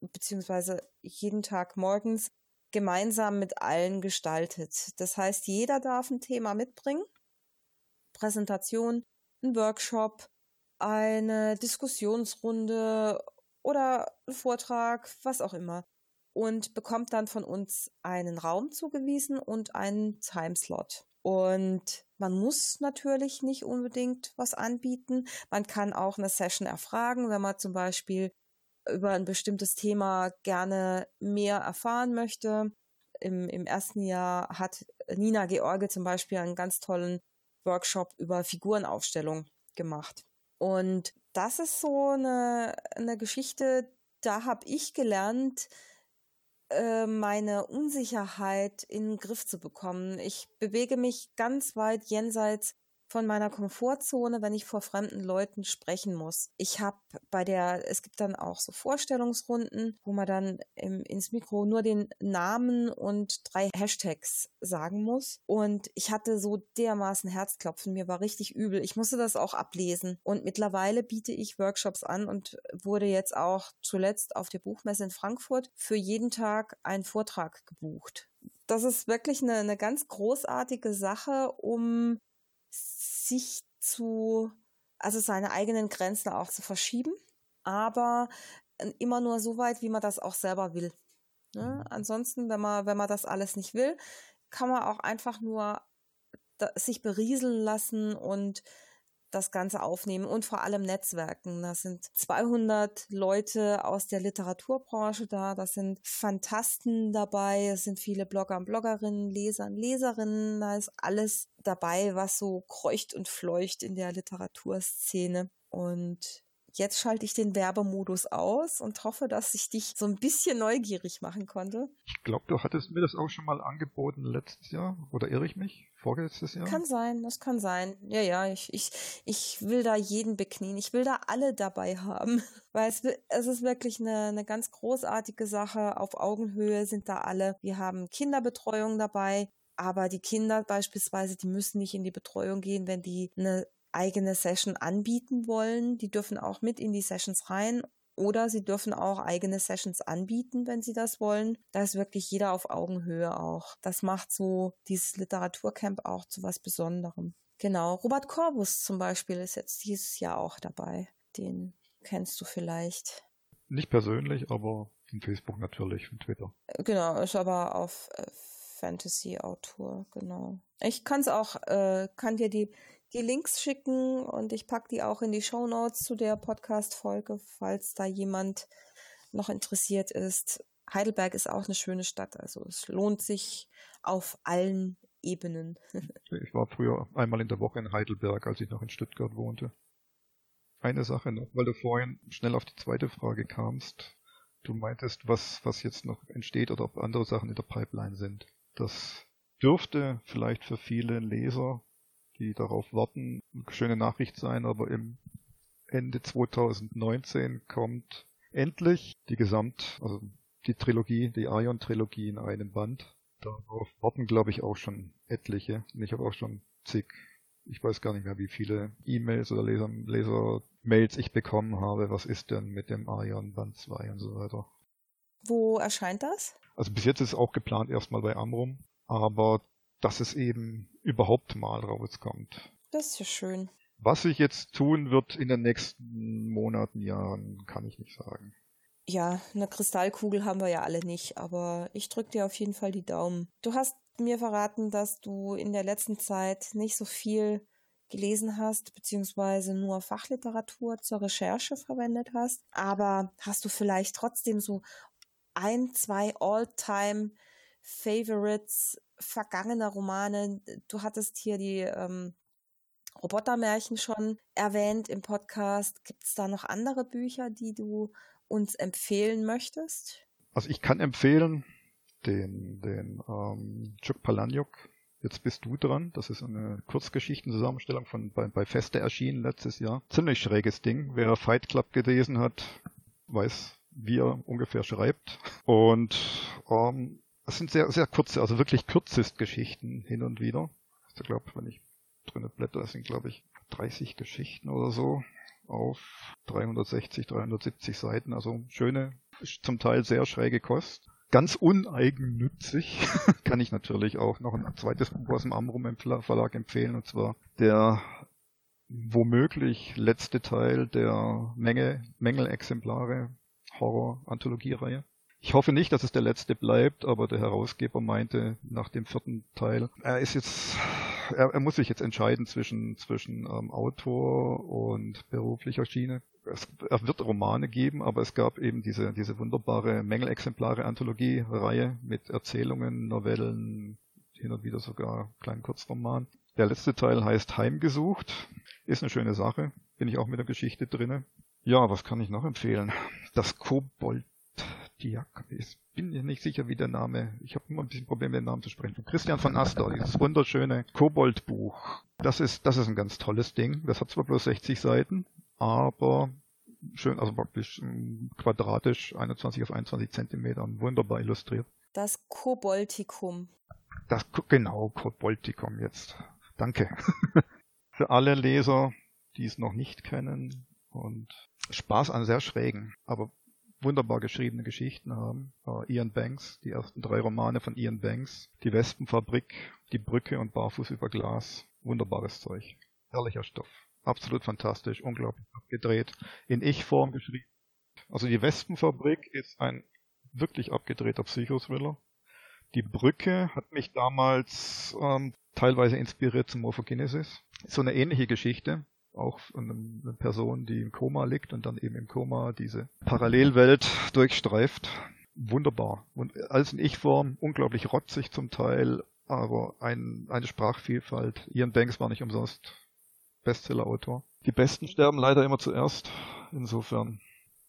beziehungsweise jeden Tag morgens gemeinsam mit allen gestaltet. Das heißt, jeder darf ein Thema mitbringen. Präsentation, ein Workshop, eine Diskussionsrunde oder Vortrag, was auch immer. Und bekommt dann von uns einen Raum zugewiesen und einen Timeslot. Und man muss natürlich nicht unbedingt was anbieten. Man kann auch eine Session erfragen, wenn man zum Beispiel über ein bestimmtes Thema gerne mehr erfahren möchte. Im, im ersten Jahr hat Nina George zum Beispiel einen ganz tollen Workshop über Figurenaufstellung gemacht. Und das ist so eine, eine Geschichte, da habe ich gelernt, äh, meine Unsicherheit in den Griff zu bekommen. Ich bewege mich ganz weit jenseits von meiner Komfortzone, wenn ich vor fremden Leuten sprechen muss. Ich habe bei der, es gibt dann auch so Vorstellungsrunden, wo man dann im, ins Mikro nur den Namen und drei Hashtags sagen muss. Und ich hatte so dermaßen Herzklopfen, mir war richtig übel. Ich musste das auch ablesen. Und mittlerweile biete ich Workshops an und wurde jetzt auch zuletzt auf der Buchmesse in Frankfurt für jeden Tag einen Vortrag gebucht das ist wirklich eine, eine ganz großartige Sache, um sich zu, also seine eigenen Grenzen auch zu verschieben, aber äh, immer nur so weit, wie man das auch selber will. Ne? Mhm. Ansonsten, wenn man, wenn man das alles nicht will, kann man auch einfach nur da, sich berieseln lassen und das Ganze aufnehmen und vor allem Netzwerken. Da sind 200 Leute aus der Literaturbranche da, da sind Fantasten dabei, es sind viele Blogger und Bloggerinnen, Leser und Leserinnen, da ist alles dabei, was so kreucht und fleucht in der Literaturszene. Und Jetzt schalte ich den Werbemodus aus und hoffe, dass ich dich so ein bisschen neugierig machen konnte. Ich glaube, du hattest mir das auch schon mal angeboten letztes Jahr. Oder irre ich mich? Vorletztes Jahr? Kann sein, das kann sein. Ja, ja, ich, ich, ich will da jeden beknien. Ich will da alle dabei haben. Weil es, es ist wirklich eine, eine ganz großartige Sache. Auf Augenhöhe sind da alle. Wir haben Kinderbetreuung dabei. Aber die Kinder beispielsweise, die müssen nicht in die Betreuung gehen, wenn die eine eigene Session anbieten wollen. Die dürfen auch mit in die Sessions rein oder sie dürfen auch eigene Sessions anbieten, wenn sie das wollen. Da ist wirklich jeder auf Augenhöhe auch. Das macht so dieses Literaturcamp auch zu was Besonderem. Genau. Robert Corbus zum Beispiel ist jetzt dieses Jahr auch dabei. Den kennst du vielleicht. Nicht persönlich, aber in Facebook natürlich und Twitter. Genau, ist aber auf äh, Fantasy-Autor, genau. Ich kann es auch, äh, kann dir die die Links schicken und ich packe die auch in die Show Notes zu der Podcast-Folge, falls da jemand noch interessiert ist. Heidelberg ist auch eine schöne Stadt, also es lohnt sich auf allen Ebenen. ich war früher einmal in der Woche in Heidelberg, als ich noch in Stuttgart wohnte. Eine Sache noch, weil du vorhin schnell auf die zweite Frage kamst. Du meintest, was, was jetzt noch entsteht oder ob andere Sachen in der Pipeline sind. Das dürfte vielleicht für viele Leser die darauf warten, schöne Nachricht sein, aber im Ende 2019 kommt endlich die Gesamt, also die Trilogie, die Ion-Trilogie in einem Band. Darauf warten, glaube ich, auch schon etliche. Und ich habe auch schon zig, ich weiß gar nicht mehr, wie viele E-Mails oder Leser, Leser-Mails ich bekommen habe. Was ist denn mit dem Ion Band 2 und so weiter. Wo erscheint das? Also bis jetzt ist es auch geplant erstmal bei Amrum, aber dass es eben überhaupt mal rauskommt. Das ist ja schön. Was sich jetzt tun wird in den nächsten Monaten, Jahren, kann ich nicht sagen. Ja, eine Kristallkugel haben wir ja alle nicht, aber ich drücke dir auf jeden Fall die Daumen. Du hast mir verraten, dass du in der letzten Zeit nicht so viel gelesen hast, beziehungsweise nur Fachliteratur zur Recherche verwendet hast. Aber hast du vielleicht trotzdem so ein, zwei All-Time Favorites vergangener Romane. Du hattest hier die ähm, Robotermärchen schon erwähnt im Podcast. Gibt es da noch andere Bücher, die du uns empfehlen möchtest? Also ich kann empfehlen den, den ähm, Chuk Palaniuk. Jetzt bist du dran. Das ist eine Kurzgeschichtenzusammenstellung von bei, bei Feste erschienen letztes Jahr. Ziemlich schräges Ding. Wer Fight Club gelesen hat, weiß, wie er ungefähr schreibt. Und ähm, das sind sehr, sehr kurze, also wirklich Kürzestgeschichten hin und wieder. Ich glaube, wenn ich drinne blätter, das sind glaube ich 30 Geschichten oder so auf 360, 370 Seiten. Also schöne, zum Teil sehr schräge Kost. Ganz uneigennützig kann ich natürlich auch noch ein zweites Buch aus dem Amrum Verlag empfehlen, und zwar der womöglich letzte Teil der Menge, Mängelexemplare Horror-Anthologie-Reihe. Ich hoffe nicht, dass es der letzte bleibt, aber der Herausgeber meinte nach dem vierten Teil, er ist jetzt, er, er muss sich jetzt entscheiden zwischen, zwischen ähm, Autor und beruflicher Schiene. Es, er wird Romane geben, aber es gab eben diese, diese wunderbare Mängelexemplare-Anthologie-Reihe mit Erzählungen, Novellen, hin und wieder sogar kleinen Kurzroman. Der letzte Teil heißt Heimgesucht. Ist eine schöne Sache. Bin ich auch mit der Geschichte drinne. Ja, was kann ich noch empfehlen? Das Kobold Diak. Ich bin mir nicht sicher, wie der Name. Ich habe immer ein bisschen Probleme, den Namen zu sprechen. Von Christian von Aster, dieses wunderschöne Kobold-Buch. Das ist, das ist ein ganz tolles Ding. Das hat zwar bloß 60 Seiten, aber schön, also praktisch ähm, quadratisch, 21 auf 21 Zentimetern, wunderbar illustriert. Das Koboltikum. Das, genau, Koboltikum jetzt. Danke. Für alle Leser, die es noch nicht kennen und Spaß an sehr schrägen, aber wunderbar geschriebene Geschichten haben. Äh, Ian Banks, die ersten drei Romane von Ian Banks, Die Wespenfabrik, Die Brücke und Barfuß über Glas. Wunderbares Zeug. Herrlicher Stoff. Absolut fantastisch, unglaublich abgedreht. In Ich-Form geschrieben. Also die Wespenfabrik ist ein wirklich abgedrehter Psychothriller. Die Brücke hat mich damals ähm, teilweise inspiriert zum Morphogenesis. So eine ähnliche Geschichte auch eine Person, die im Koma liegt und dann eben im Koma diese Parallelwelt durchstreift. Wunderbar. Und als in Ich-Form, unglaublich rotzig zum Teil, aber ein, eine Sprachvielfalt. Ian Banks war nicht umsonst Bestseller-Autor. Die Besten sterben leider immer zuerst. Insofern.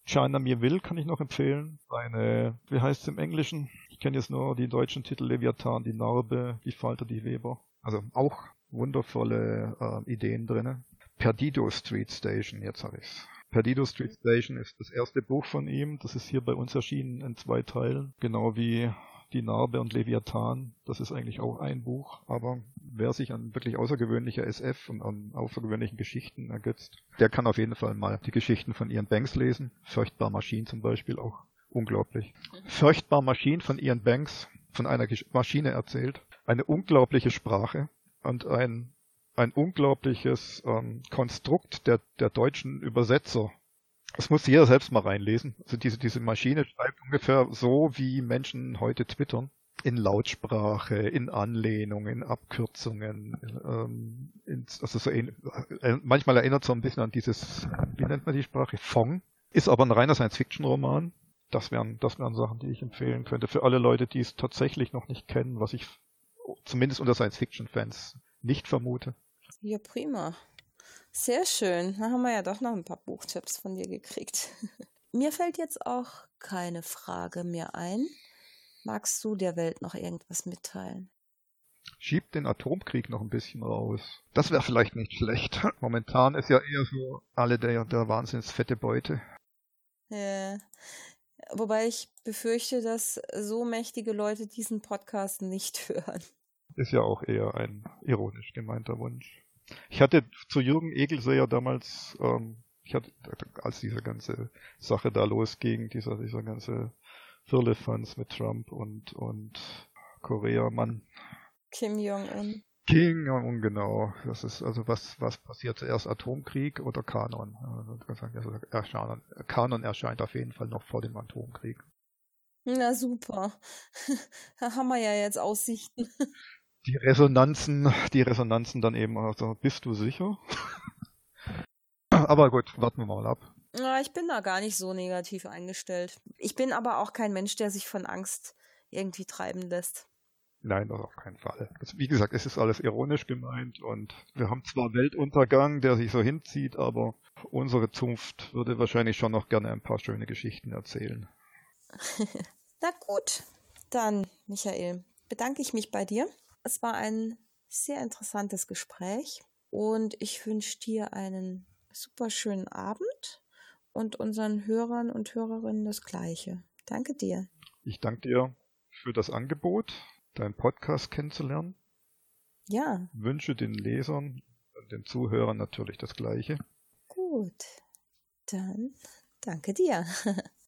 China Mir Will kann ich noch empfehlen. Eine, wie heißt es im Englischen? Ich kenne jetzt nur die deutschen Titel Leviathan, die Narbe, die Falter, die Weber. Also auch wundervolle äh, Ideen drinnen. Perdido Street Station, jetzt habe ich's. Perdido Street Station ist das erste Buch von ihm. Das ist hier bei uns erschienen in zwei Teilen. Genau wie Die Narbe und Leviathan. Das ist eigentlich auch ein Buch. Aber wer sich an wirklich außergewöhnlicher SF und an außergewöhnlichen Geschichten ergötzt, der kann auf jeden Fall mal die Geschichten von Ian Banks lesen. Furchtbar Maschinen zum Beispiel auch. Unglaublich. Furchtbar Maschinen von Ian Banks, von einer Maschine erzählt. Eine unglaubliche Sprache und ein ein unglaubliches ähm, Konstrukt der, der deutschen Übersetzer. Das muss jeder selbst mal reinlesen. Also diese, diese Maschine schreibt ungefähr so, wie Menschen heute twittern. In Lautsprache, in Anlehnung, in Abkürzungen, ähm, in, also so in, äh, manchmal erinnert es so ein bisschen an dieses, wie nennt man die Sprache? Fong. Ist aber ein reiner Science-Fiction-Roman. Das wären, das wären Sachen, die ich empfehlen könnte. Für alle Leute, die es tatsächlich noch nicht kennen, was ich zumindest unter Science-Fiction-Fans nicht vermute. Ja, prima. Sehr schön. Da haben wir ja doch noch ein paar Buchtipps von dir gekriegt. Mir fällt jetzt auch keine Frage mehr ein. Magst du der Welt noch irgendwas mitteilen? Schiebt den Atomkrieg noch ein bisschen raus. Das wäre vielleicht nicht schlecht. Momentan ist ja eher so alle der, der wahnsinns fette Beute. Ja. Wobei ich befürchte, dass so mächtige Leute diesen Podcast nicht hören. Ist ja auch eher ein ironisch gemeinter Wunsch. Ich hatte zu Jürgen Egelseher damals, ähm, ich hatte, als diese ganze Sache da losging, dieser, dieser ganze Firlefanz mit Trump und, und Korea-Mann. Kim Jong-un. Kim Jong-un, genau. Das ist also was, was passiert zuerst Atomkrieg oder Kanon? Also, Kanon erscheint auf jeden Fall noch vor dem Atomkrieg. Na super. da haben wir ja jetzt Aussichten die Resonanzen, die Resonanzen dann eben, also bist du sicher? aber gut, warten wir mal ab. Ja, ich bin da gar nicht so negativ eingestellt. Ich bin aber auch kein Mensch, der sich von Angst irgendwie treiben lässt. Nein, das auf keinen Fall. Also, wie gesagt, es ist alles ironisch gemeint und wir haben zwar Weltuntergang, der sich so hinzieht, aber unsere Zunft würde wahrscheinlich schon noch gerne ein paar schöne Geschichten erzählen. Na gut, dann, Michael, bedanke ich mich bei dir. Es war ein sehr interessantes Gespräch und ich wünsche dir einen super schönen Abend und unseren Hörern und Hörerinnen das Gleiche. Danke dir. Ich danke dir für das Angebot, deinen Podcast kennenzulernen. Ja. Wünsche den Lesern und den Zuhörern natürlich das Gleiche. Gut. Dann danke dir.